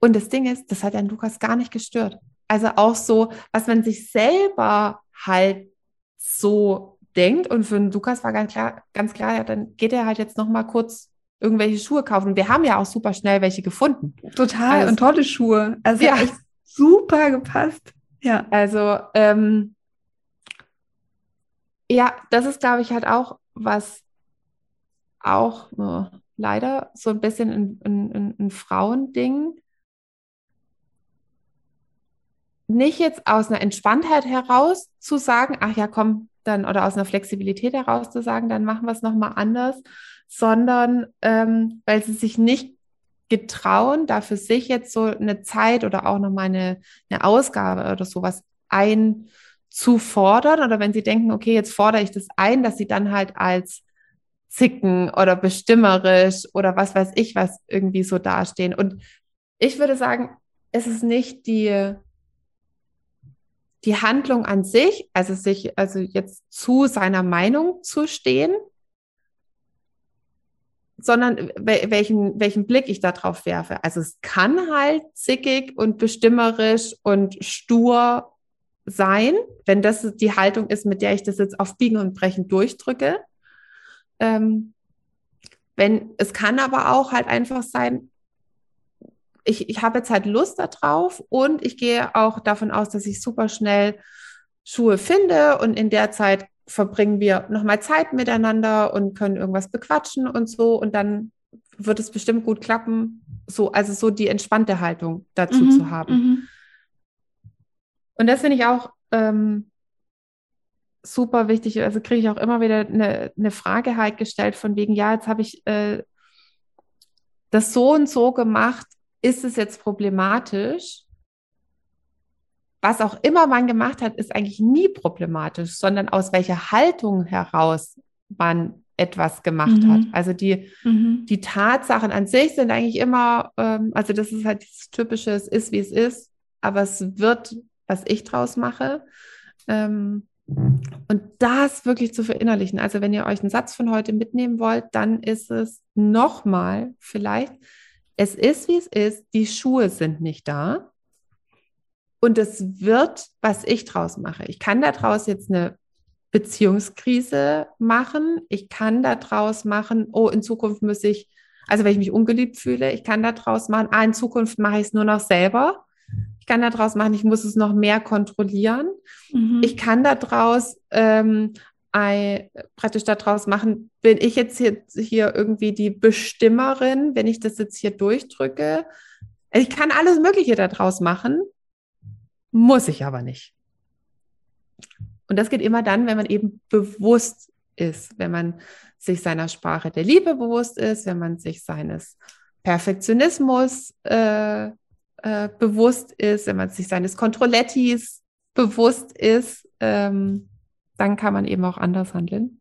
Speaker 1: und das Ding ist, das hat Herrn Lukas gar nicht gestört. Also auch so, was man sich selber halt so denkt. Und für den Lukas war ganz klar, ganz klar, ja, dann geht er halt jetzt noch mal kurz irgendwelche Schuhe kaufen. Und wir haben ja auch super schnell welche gefunden.
Speaker 2: Total also, und tolle Schuhe. Also ja. echt super gepasst.
Speaker 1: Ja. Also ähm, ja, das ist, glaube ich, halt auch was auch oh, leider so ein bisschen ein, ein, ein Frauending. Nicht jetzt aus einer Entspanntheit heraus zu sagen, ach ja, komm, dann, oder aus einer Flexibilität heraus zu sagen, dann machen wir es nochmal anders, sondern ähm, weil sie sich nicht getrauen, da für sich jetzt so eine Zeit oder auch nochmal eine, eine Ausgabe oder sowas einzufordern. Oder wenn sie denken, okay, jetzt fordere ich das ein, dass sie dann halt als zicken oder bestimmerisch oder was weiß ich, was irgendwie so dastehen. Und ich würde sagen, es ist nicht die, die Handlung an sich, also sich, also jetzt zu seiner Meinung zu stehen, sondern welchen, welchen Blick ich da drauf werfe. Also es kann halt zickig und bestimmerisch und stur sein, wenn das die Haltung ist, mit der ich das jetzt auf Biegen und Brechen durchdrücke. Ähm, wenn, es kann aber auch halt einfach sein, ich, ich habe jetzt halt Lust darauf und ich gehe auch davon aus, dass ich super schnell Schuhe finde und in der Zeit verbringen wir nochmal Zeit miteinander und können irgendwas bequatschen und so und dann wird es bestimmt gut klappen. So, also so die entspannte Haltung dazu mhm, zu haben. Mhm. Und das finde ich auch ähm, super wichtig. Also kriege ich auch immer wieder eine, eine Frage halt gestellt von wegen, ja, jetzt habe ich äh, das so und so gemacht ist es jetzt problematisch? Was auch immer man gemacht hat, ist eigentlich nie problematisch, sondern aus welcher Haltung heraus man etwas gemacht mhm. hat. Also die, mhm. die Tatsachen an sich sind eigentlich immer, ähm, also das ist halt dieses typische, es ist wie es ist, aber es wird, was ich draus mache. Ähm, und das wirklich zu verinnerlichen. Also wenn ihr euch einen Satz von heute mitnehmen wollt, dann ist es nochmal vielleicht, es ist, wie es ist, die Schuhe sind nicht da. Und es wird, was ich draus mache. Ich kann daraus jetzt eine Beziehungskrise machen. Ich kann daraus machen, oh, in Zukunft muss ich, also wenn ich mich ungeliebt fühle, ich kann daraus machen, ah, in Zukunft mache ich es nur noch selber. Ich kann daraus machen, ich muss es noch mehr kontrollieren. Mhm. Ich kann daraus ähm, ein, praktisch daraus machen, bin ich jetzt hier, hier irgendwie die Bestimmerin, wenn ich das jetzt hier durchdrücke. Ich kann alles Mögliche daraus machen, muss ich aber nicht. Und das geht immer dann, wenn man eben bewusst ist, wenn man sich seiner Sprache der Liebe bewusst ist, wenn man sich seines Perfektionismus äh, äh, bewusst ist, wenn man sich seines Kontrollettis bewusst ist, ähm, dann kann man eben auch anders handeln.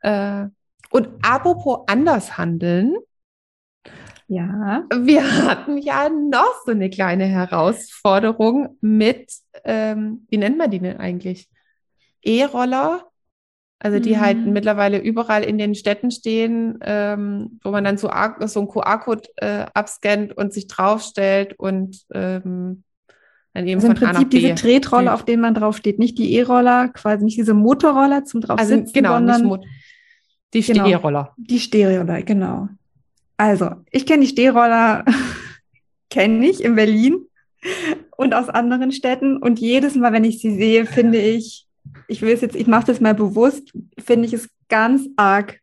Speaker 1: Äh, und apropos anders handeln,
Speaker 2: ja.
Speaker 1: Wir hatten ja noch so eine kleine Herausforderung mit, ähm, wie nennt man die denn eigentlich? E-Roller also die halt mhm. halt mittlerweile überall in den Städten stehen, ähm, wo man dann so, so einen QR-Code äh, abscannt und sich draufstellt und ähm,
Speaker 2: dann eben also von im Prinzip diese Tretroller, auf denen man draufsteht, nicht die E-Roller, quasi nicht diese Motorroller zum also, sitzen,
Speaker 1: genau,
Speaker 2: sondern
Speaker 1: die genau, Stehroller.
Speaker 2: Die Stehroller, genau. Also ich kenne die Stehroller, kenne ich in Berlin und aus anderen Städten und jedes Mal, wenn ich sie sehe, finde ich ich will es jetzt, ich mache das mal bewusst, finde ich es ganz arg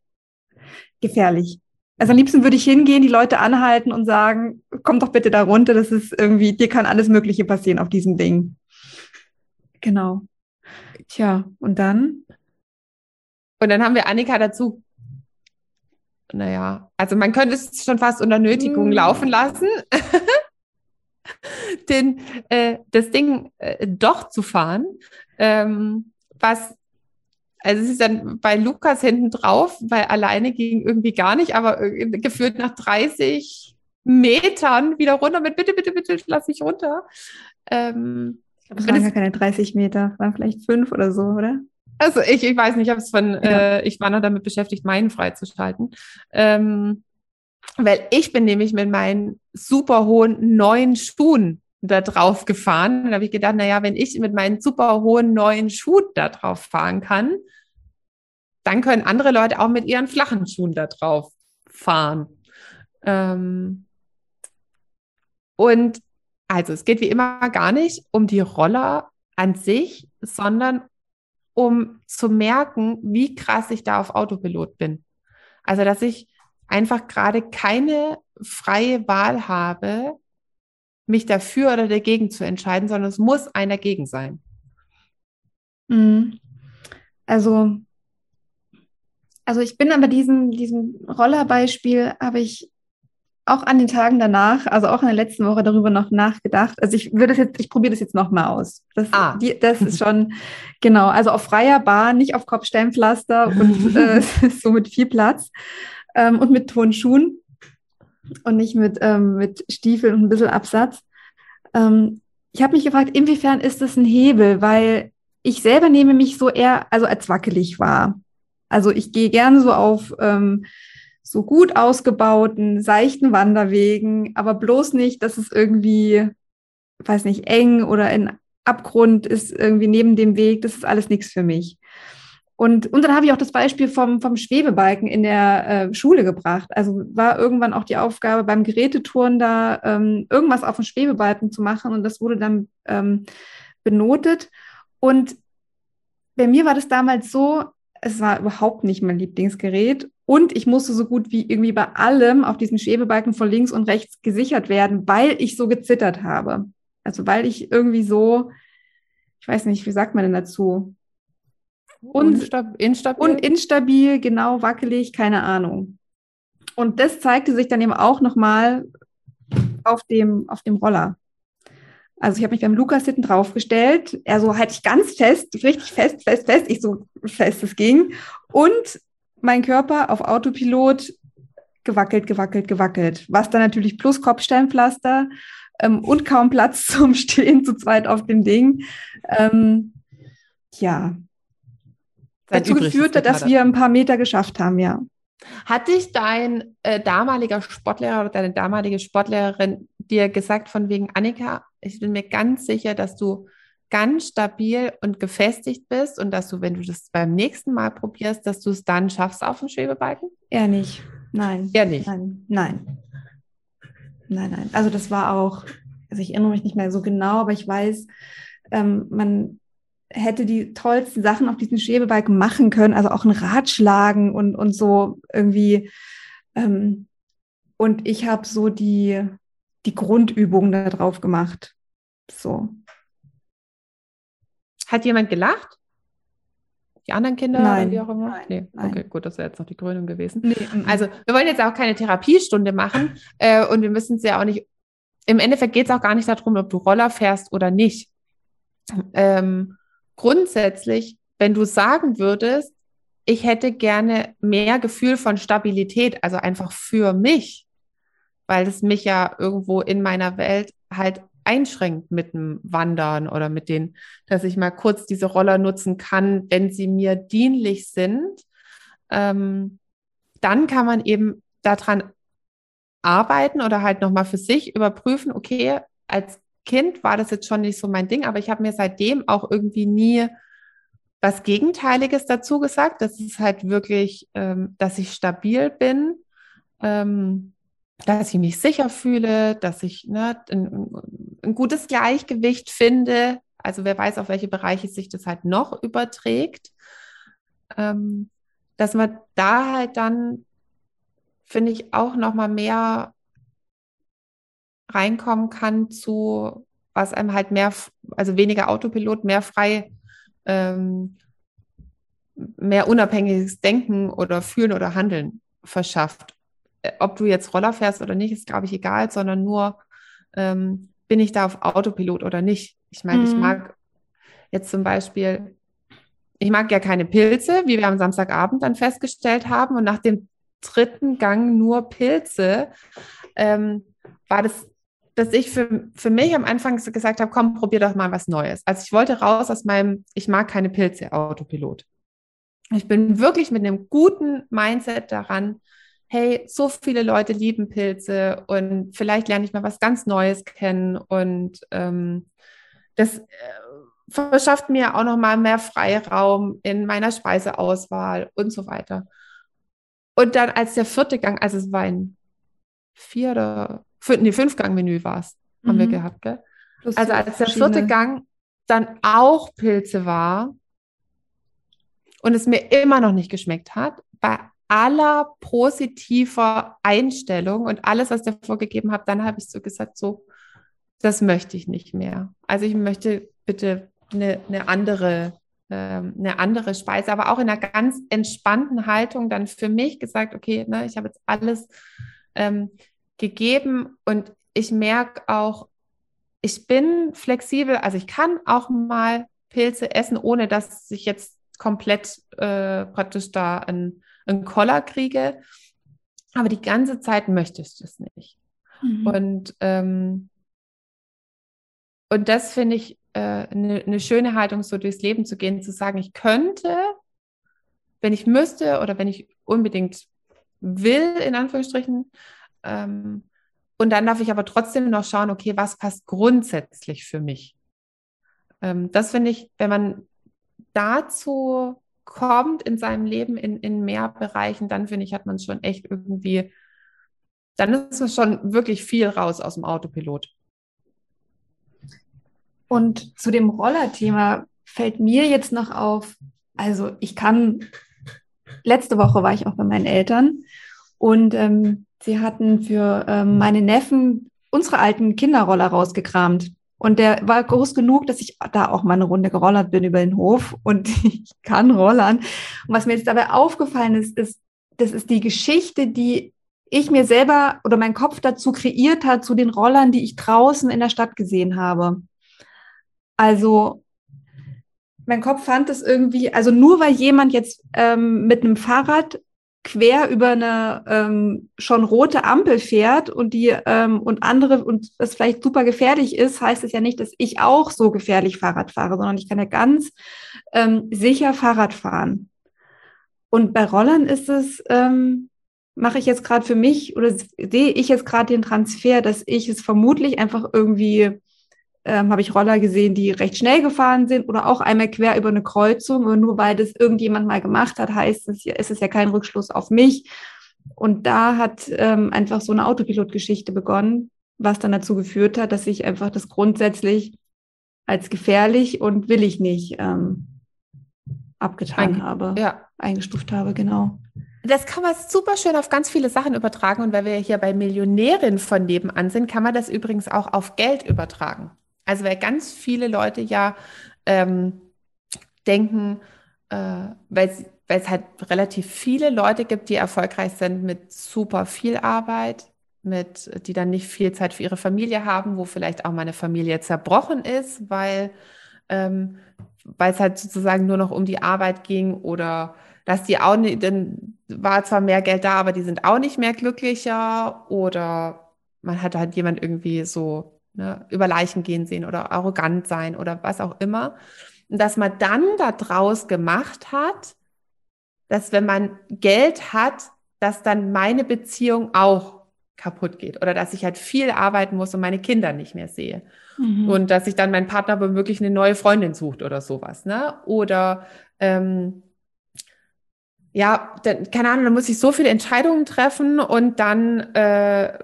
Speaker 2: gefährlich. Also am liebsten würde ich hingehen, die Leute anhalten und sagen, komm doch bitte da runter, das ist irgendwie, dir kann alles Mögliche passieren auf diesem Ding. Genau. Tja, und dann?
Speaker 1: Und dann haben wir Annika dazu. Naja, also man könnte es schon fast unter Nötigung mm. laufen lassen. Den, äh, das Ding äh, doch zu fahren. Ähm, was, also es ist dann bei Lukas hinten drauf, weil alleine ging irgendwie gar nicht, aber gefühlt nach 30 Metern wieder runter mit bitte, bitte, bitte, lass mich runter.
Speaker 2: Ähm, das waren gar keine 30 Meter, waren vielleicht fünf oder so, oder?
Speaker 1: Also ich, ich weiß nicht, ich habe es von, ja. äh, ich war noch damit beschäftigt, meinen freizuschalten. Ähm, weil ich bin nämlich mit meinen super hohen neuen Schuhen da drauf gefahren. Da habe ich gedacht, naja, wenn ich mit meinen super hohen neuen Schuhen da drauf fahren kann, dann können andere Leute auch mit ihren flachen Schuhen da drauf fahren. Ähm und also es geht wie immer gar nicht um die Roller an sich, sondern um zu merken, wie krass ich da auf Autopilot bin. Also dass ich einfach gerade keine freie Wahl habe, mich dafür oder dagegen zu entscheiden, sondern es muss ein dagegen sein.
Speaker 2: Mhm. Also, also ich bin aber diesem, diesem Rollerbeispiel habe ich auch an den Tagen danach, also auch in der letzten Woche darüber noch nachgedacht. Also ich würde es jetzt, ich probiere das jetzt nochmal aus. Das, ah. die, das ist schon, genau, also auf freier Bahn, nicht auf Kopfsteinpflaster und äh, so mit viel Platz ähm, und mit Tonschuhen und nicht mit, ähm, mit Stiefeln und ein bisschen Absatz. Ähm, ich habe mich gefragt, inwiefern ist das ein Hebel, weil ich selber nehme mich so eher, also als wackelig wahr. Also ich gehe gerne so auf ähm, so gut ausgebauten, seichten Wanderwegen, aber bloß nicht, dass es irgendwie, weiß nicht, eng oder ein Abgrund ist irgendwie neben dem Weg. Das ist alles nichts für mich. Und, und dann habe ich auch das Beispiel vom, vom Schwebebalken in der äh, Schule gebracht. Also war irgendwann auch die Aufgabe beim Gerätetouren da ähm, irgendwas auf dem Schwebebalken zu machen und das wurde dann ähm, benotet. Und bei mir war das damals so, es war überhaupt nicht mein Lieblingsgerät und ich musste so gut wie irgendwie bei allem auf diesem Schwebebalken von links und rechts gesichert werden, weil ich so gezittert habe. Also weil ich irgendwie so, ich weiß nicht, wie sagt man denn dazu? Und instabil. Und instabil, genau, wackelig, keine Ahnung. Und das zeigte sich dann eben auch nochmal auf dem, auf dem Roller. Also ich habe mich beim Lukas hinten draufgestellt. Er so halt ich ganz fest, richtig fest, fest, fest. Ich so fest es ging. Und mein Körper auf Autopilot gewackelt, gewackelt, gewackelt. Was dann natürlich plus Kopfsteinpflaster ähm, und kaum Platz zum Stehen zu zweit auf dem Ding. Ähm, ja. Dazu geführt, dass wir ein paar Meter geschafft haben, ja.
Speaker 1: Hat dich dein äh, damaliger Sportlehrer oder deine damalige Sportlehrerin dir gesagt, von wegen Annika, ich bin mir ganz sicher, dass du ganz stabil und gefestigt bist und dass du, wenn du das beim nächsten Mal probierst, dass du es dann schaffst auf dem Schwebebalken?
Speaker 2: Eher nicht. Nein.
Speaker 1: Eher nicht.
Speaker 2: Nein. Nein. Nein, nein. Also das war auch, also ich erinnere mich nicht mehr so genau, aber ich weiß, ähm, man hätte die tollsten Sachen auf diesem Schwebebalken machen können, also auch ein Rad schlagen und, und so irgendwie. Ähm, und ich habe so die, die Grundübungen da drauf gemacht. So.
Speaker 1: Hat jemand gelacht? Die anderen Kinder
Speaker 2: nein,
Speaker 1: oder wie auch immer?
Speaker 2: Nein,
Speaker 1: nee,
Speaker 2: nein.
Speaker 1: okay, gut, das wäre jetzt noch die Krönung gewesen.
Speaker 2: Nee, mm,
Speaker 1: Also, wir wollen jetzt auch keine Therapiestunde machen äh, und wir müssen es ja auch nicht. Im Endeffekt geht es auch gar nicht darum, ob du Roller fährst oder nicht. Ähm, grundsätzlich, wenn du sagen würdest, ich hätte gerne mehr Gefühl von Stabilität, also einfach für mich, weil es mich ja irgendwo in meiner Welt halt einschränkt mit dem Wandern oder mit den, dass ich mal kurz diese Roller nutzen kann, wenn sie mir dienlich sind, ähm, dann kann man eben daran arbeiten oder halt nochmal für sich überprüfen, okay, als Kind war das jetzt schon nicht so mein Ding, aber ich habe mir seitdem auch irgendwie nie was Gegenteiliges dazu gesagt. Das ist halt wirklich, ähm, dass ich stabil bin. Ähm, dass ich mich sicher fühle, dass ich ne, ein, ein, gutes Gleichgewicht finde. Also wer weiß, auf welche Bereiche sich das halt noch überträgt. Ähm, dass man da halt dann, finde ich, auch noch mal mehr reinkommen kann zu, was einem halt mehr, also weniger Autopilot, mehr frei, ähm, mehr unabhängiges Denken oder Fühlen oder Handeln verschafft. Äh, ob du jetzt Roller fährst oder nicht, ist, glaube ich, egal, sondern nur, ähm, bin ich da auf Autopilot oder nicht. Ich meine, mhm. ich mag jetzt zum Beispiel, ich mag ja keine Pilze, wie wir am Samstagabend dann festgestellt haben. Und nach dem dritten Gang nur Pilze, ähm, war das, dass ich für, für mich am Anfang gesagt habe, komm, probier doch mal was Neues. Also ich wollte raus aus meinem, ich mag keine Pilze, Autopilot. Ich bin wirklich mit einem guten Mindset daran, hey, so viele Leute lieben Pilze und vielleicht lerne ich mal was ganz Neues kennen und ähm, das äh, verschafft mir auch noch mal mehr Freiraum in meiner Speiseauswahl und so weiter. Und dann als der vierte Gang, also es war ein vier oder fünf, nee, Fünf-Gang-Menü war es, mhm. haben wir mhm. gehabt, gell? Plus also als der vierte Gang dann auch Pilze war und es mir immer noch nicht geschmeckt hat, bei aller positiver Einstellung und alles, was der vorgegeben hat, dann habe ich so gesagt, so, das möchte ich nicht mehr. Also ich möchte bitte eine, eine andere ähm, eine andere Speise, aber auch in einer ganz entspannten Haltung dann für mich gesagt, okay, ne, ich habe jetzt alles ähm, gegeben und ich merke auch, ich bin flexibel, also ich kann auch mal Pilze essen, ohne dass ich jetzt komplett äh, praktisch da ein einen Koller kriege. Aber die ganze Zeit möchtest du es nicht. Mhm. Und, ähm, und das finde ich eine äh, ne, ne schöne Haltung, so durchs Leben zu gehen, zu sagen, ich könnte, wenn ich müsste oder wenn ich unbedingt will, in Anführungsstrichen, ähm, und dann darf ich aber trotzdem noch schauen, okay, was passt grundsätzlich für mich? Ähm, das finde ich, wenn man dazu kommt in seinem Leben in, in mehr Bereichen, dann finde ich, hat man schon echt irgendwie, dann ist es schon wirklich viel raus aus dem Autopilot.
Speaker 2: Und zu dem Rollerthema fällt mir jetzt noch auf, also ich kann, letzte Woche war ich auch bei meinen Eltern und ähm, sie hatten für ähm, meine Neffen unsere alten Kinderroller rausgekramt. Und der war groß genug, dass ich da auch mal eine Runde gerollert bin über den Hof und ich kann rollern. Und was mir jetzt dabei aufgefallen ist, ist, das ist die Geschichte, die ich mir selber oder mein Kopf dazu kreiert hat, zu den Rollern, die ich draußen in der Stadt gesehen habe. Also mein Kopf fand es irgendwie, also nur weil jemand jetzt ähm, mit einem Fahrrad quer über eine ähm, schon rote Ampel fährt und die ähm, und andere und das vielleicht super gefährlich ist, heißt es ja nicht, dass ich auch so gefährlich Fahrrad fahre, sondern ich kann ja ganz ähm, sicher Fahrrad fahren. Und bei Rollern ist es, ähm, mache ich jetzt gerade für mich oder sehe ich jetzt gerade den Transfer, dass ich es vermutlich einfach irgendwie ähm, habe ich Roller gesehen, die recht schnell gefahren sind oder auch einmal quer über eine Kreuzung. Und nur weil das irgendjemand mal gemacht hat, heißt es, ist es ja kein Rückschluss auf mich. Und da hat ähm, einfach so eine Autopilot-Geschichte begonnen, was dann dazu geführt hat, dass ich einfach das grundsätzlich als gefährlich und will ich nicht ähm, abgetan Ein, habe,
Speaker 1: ja.
Speaker 2: eingestuft habe, genau.
Speaker 1: Das kann man super schön auf ganz viele Sachen übertragen. Und weil wir hier bei Millionärin von nebenan sind, kann man das übrigens auch auf Geld übertragen. Also weil ganz viele Leute ja ähm, denken, äh, weil es halt relativ viele Leute gibt, die erfolgreich sind mit super viel Arbeit, mit, die dann nicht viel Zeit für ihre Familie haben, wo vielleicht auch meine Familie zerbrochen ist, weil ähm, weil es halt sozusagen nur noch um die Arbeit ging oder dass die auch nicht, dann war zwar mehr Geld da, aber die sind auch nicht mehr glücklicher oder man hat halt jemand irgendwie so ne, über Leichen gehen sehen oder arrogant sein oder was auch immer. Und dass man dann daraus gemacht hat, dass wenn man Geld hat, dass dann meine Beziehung auch kaputt geht oder dass ich halt viel arbeiten muss und meine Kinder nicht mehr sehe. Mhm. Und dass sich dann mein Partner womöglich eine neue Freundin sucht oder sowas. Ne? Oder ähm, ja, dann, keine Ahnung, dann muss ich so viele Entscheidungen treffen und dann äh,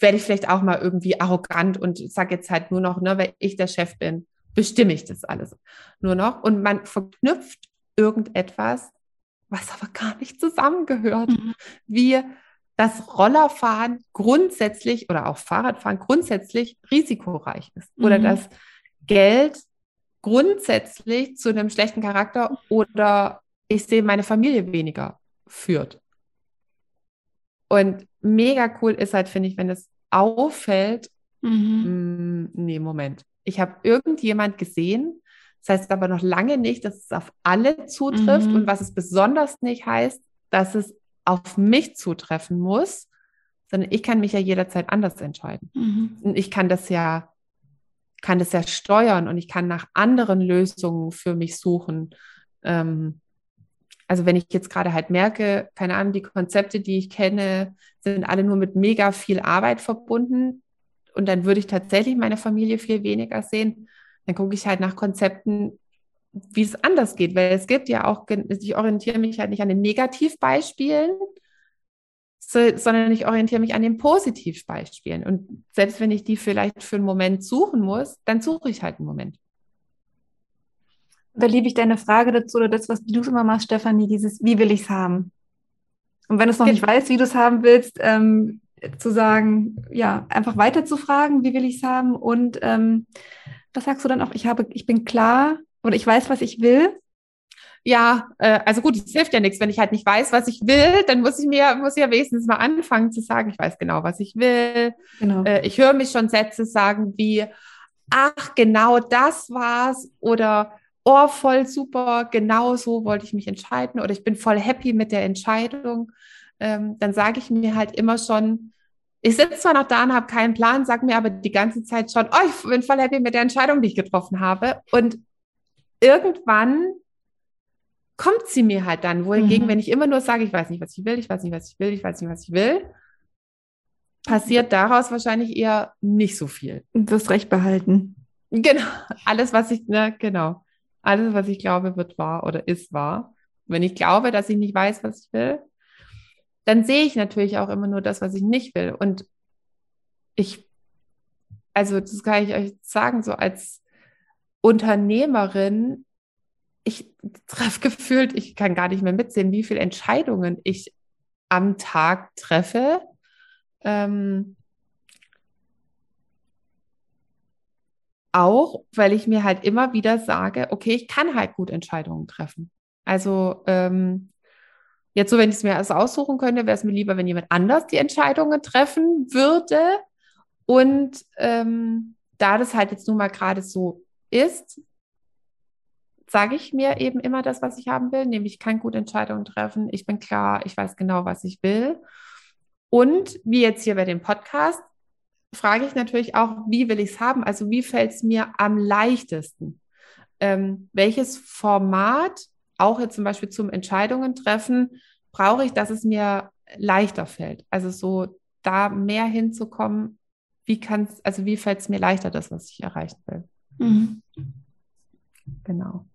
Speaker 1: werde ich vielleicht auch mal irgendwie arrogant und sage jetzt halt nur noch, ne, weil ich der Chef bin, bestimme ich das alles nur noch. Und man verknüpft irgendetwas, was aber gar nicht zusammengehört, mhm. wie das Rollerfahren grundsätzlich oder auch Fahrradfahren grundsätzlich risikoreich ist mhm. oder dass Geld grundsätzlich zu einem schlechten Charakter oder ich sehe meine Familie weniger führt. Und mega cool ist halt, finde ich, wenn es auffällt, mhm. mh, mm, nee, Moment. Ich habe irgendjemand gesehen, das heißt aber noch lange nicht, dass es auf alle zutrifft mhm. und was es besonders nicht heißt, dass es auf mich zutreffen muss, sondern ich kann mich ja jederzeit anders entscheiden. Mhm. Und ich kann das ja, kann das ja steuern und ich kann nach anderen Lösungen für mich suchen. Ähm, also wenn ich jetzt gerade halt merke, keine Ahnung, die Konzepte, die ich kenne, sind alle nur mit mega viel Arbeit verbunden und dann würde ich tatsächlich meine Familie viel weniger sehen, dann gucke ich halt nach Konzepten, wie es anders geht, weil es gibt ja auch, ich orientiere mich halt nicht an den Negativbeispielen, so, sondern ich orientiere mich an den Positivbeispielen. Und selbst wenn ich die vielleicht für einen Moment suchen muss, dann suche ich halt einen Moment.
Speaker 2: Liebe ich deine Frage dazu oder das, was du immer machst, Stefanie, dieses, wie will ich es haben? Und wenn du es noch nicht weißt, wie du es haben willst, ähm, zu sagen, ja, einfach weiter zu fragen, wie will ich es haben? Und ähm, was sagst du dann auch? Ich habe, ich bin klar oder ich weiß, was ich will.
Speaker 1: Ja, äh, also gut, es hilft ja nichts, wenn ich halt nicht weiß, was ich will, dann muss ich mir, muss ich ja wenigstens mal anfangen zu sagen, ich weiß genau, was ich will. Genau. Äh, ich höre mich schon Sätze sagen wie, ach, genau das war's oder oh, voll super, genau so wollte ich mich entscheiden oder ich bin voll happy mit der Entscheidung, ähm, dann sage ich mir halt immer schon, ich sitze zwar noch da und habe keinen Plan, sage mir aber die ganze Zeit schon, oh, ich bin voll happy mit der Entscheidung, die ich getroffen habe. Und irgendwann kommt sie mir halt dann. Wohingegen, mhm. wenn ich immer nur sage, ich weiß nicht, was ich will, ich weiß nicht, was ich will, ich weiß nicht, was ich will, passiert daraus wahrscheinlich eher nicht so viel.
Speaker 2: Du wirst recht behalten.
Speaker 1: Genau. Alles, was ich, ne, genau. Alles, was ich glaube, wird wahr oder ist wahr. Wenn ich glaube, dass ich nicht weiß, was ich will, dann sehe ich natürlich auch immer nur das, was ich nicht will. Und ich, also das kann ich euch sagen, so als Unternehmerin, ich treffe gefühlt, ich kann gar nicht mehr mitsehen, wie viele Entscheidungen ich am Tag treffe. Ähm, auch, weil ich mir halt immer wieder sage, okay, ich kann halt gut Entscheidungen treffen. Also ähm, Jetzt so, wenn ich es mir erst aussuchen könnte, wäre es mir lieber, wenn jemand anders die Entscheidungen treffen würde. Und ähm, da das halt jetzt nun mal gerade so ist, sage ich mir eben immer das, was ich haben will, nämlich ich kann gute Entscheidungen treffen, ich bin klar, ich weiß genau, was ich will. Und wie jetzt hier bei dem Podcast, frage ich natürlich auch, wie will ich es haben? Also wie fällt es mir am leichtesten? Ähm, welches Format, auch jetzt zum Beispiel zum Entscheidungen treffen, brauche ich, dass es mir leichter fällt? Also so da mehr hinzukommen, wie kann es, also wie fällt es mir leichter, das, was ich erreichen will? Mhm. Genau.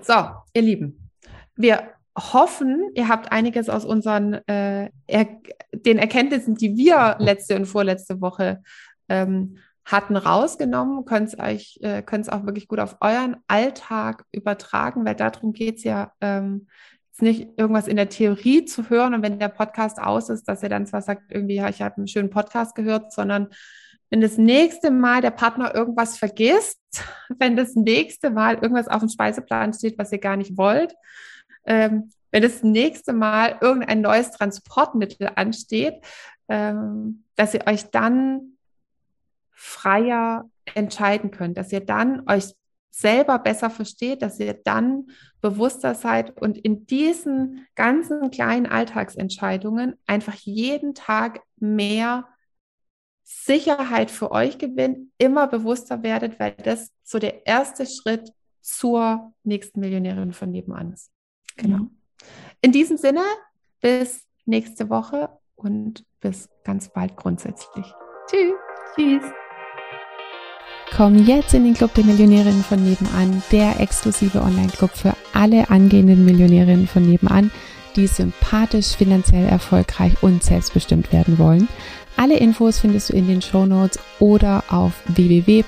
Speaker 1: So, ihr Lieben, wir hoffen, ihr habt einiges aus unseren äh, er den Erkenntnissen, die wir letzte und vorletzte Woche ähm, hatten, rausgenommen. Könnt es euch, äh, könnt es auch wirklich gut auf euren Alltag übertragen, weil darum geht es ja ähm, nicht irgendwas in der Theorie zu hören und wenn der Podcast aus ist, dass ihr dann zwar sagt, irgendwie, ja, ich habe einen schönen Podcast gehört, sondern wenn das nächste Mal der Partner irgendwas vergisst, wenn das nächste Mal irgendwas auf dem Speiseplan steht, was ihr gar nicht wollt, ähm, wenn das nächste Mal irgendein neues Transportmittel ansteht, ähm, dass ihr euch dann freier entscheiden könnt, dass ihr dann euch selber besser versteht, dass ihr dann bewusster seid und in diesen ganzen kleinen Alltagsentscheidungen einfach jeden Tag mehr Sicherheit für euch gewinnt, immer bewusster werdet, weil das so der erste Schritt zur nächsten Millionärin von nebenan ist. Genau. In diesem Sinne, bis nächste Woche und bis ganz bald grundsätzlich. Tschüss. Tschüss. Komm jetzt in den Club der Millionärinnen von nebenan, der exklusive Online-Club für alle angehenden Millionärinnen von nebenan, die sympathisch, finanziell erfolgreich und selbstbestimmt werden wollen. Alle Infos findest du in den Show Notes oder auf www.m-vn.de.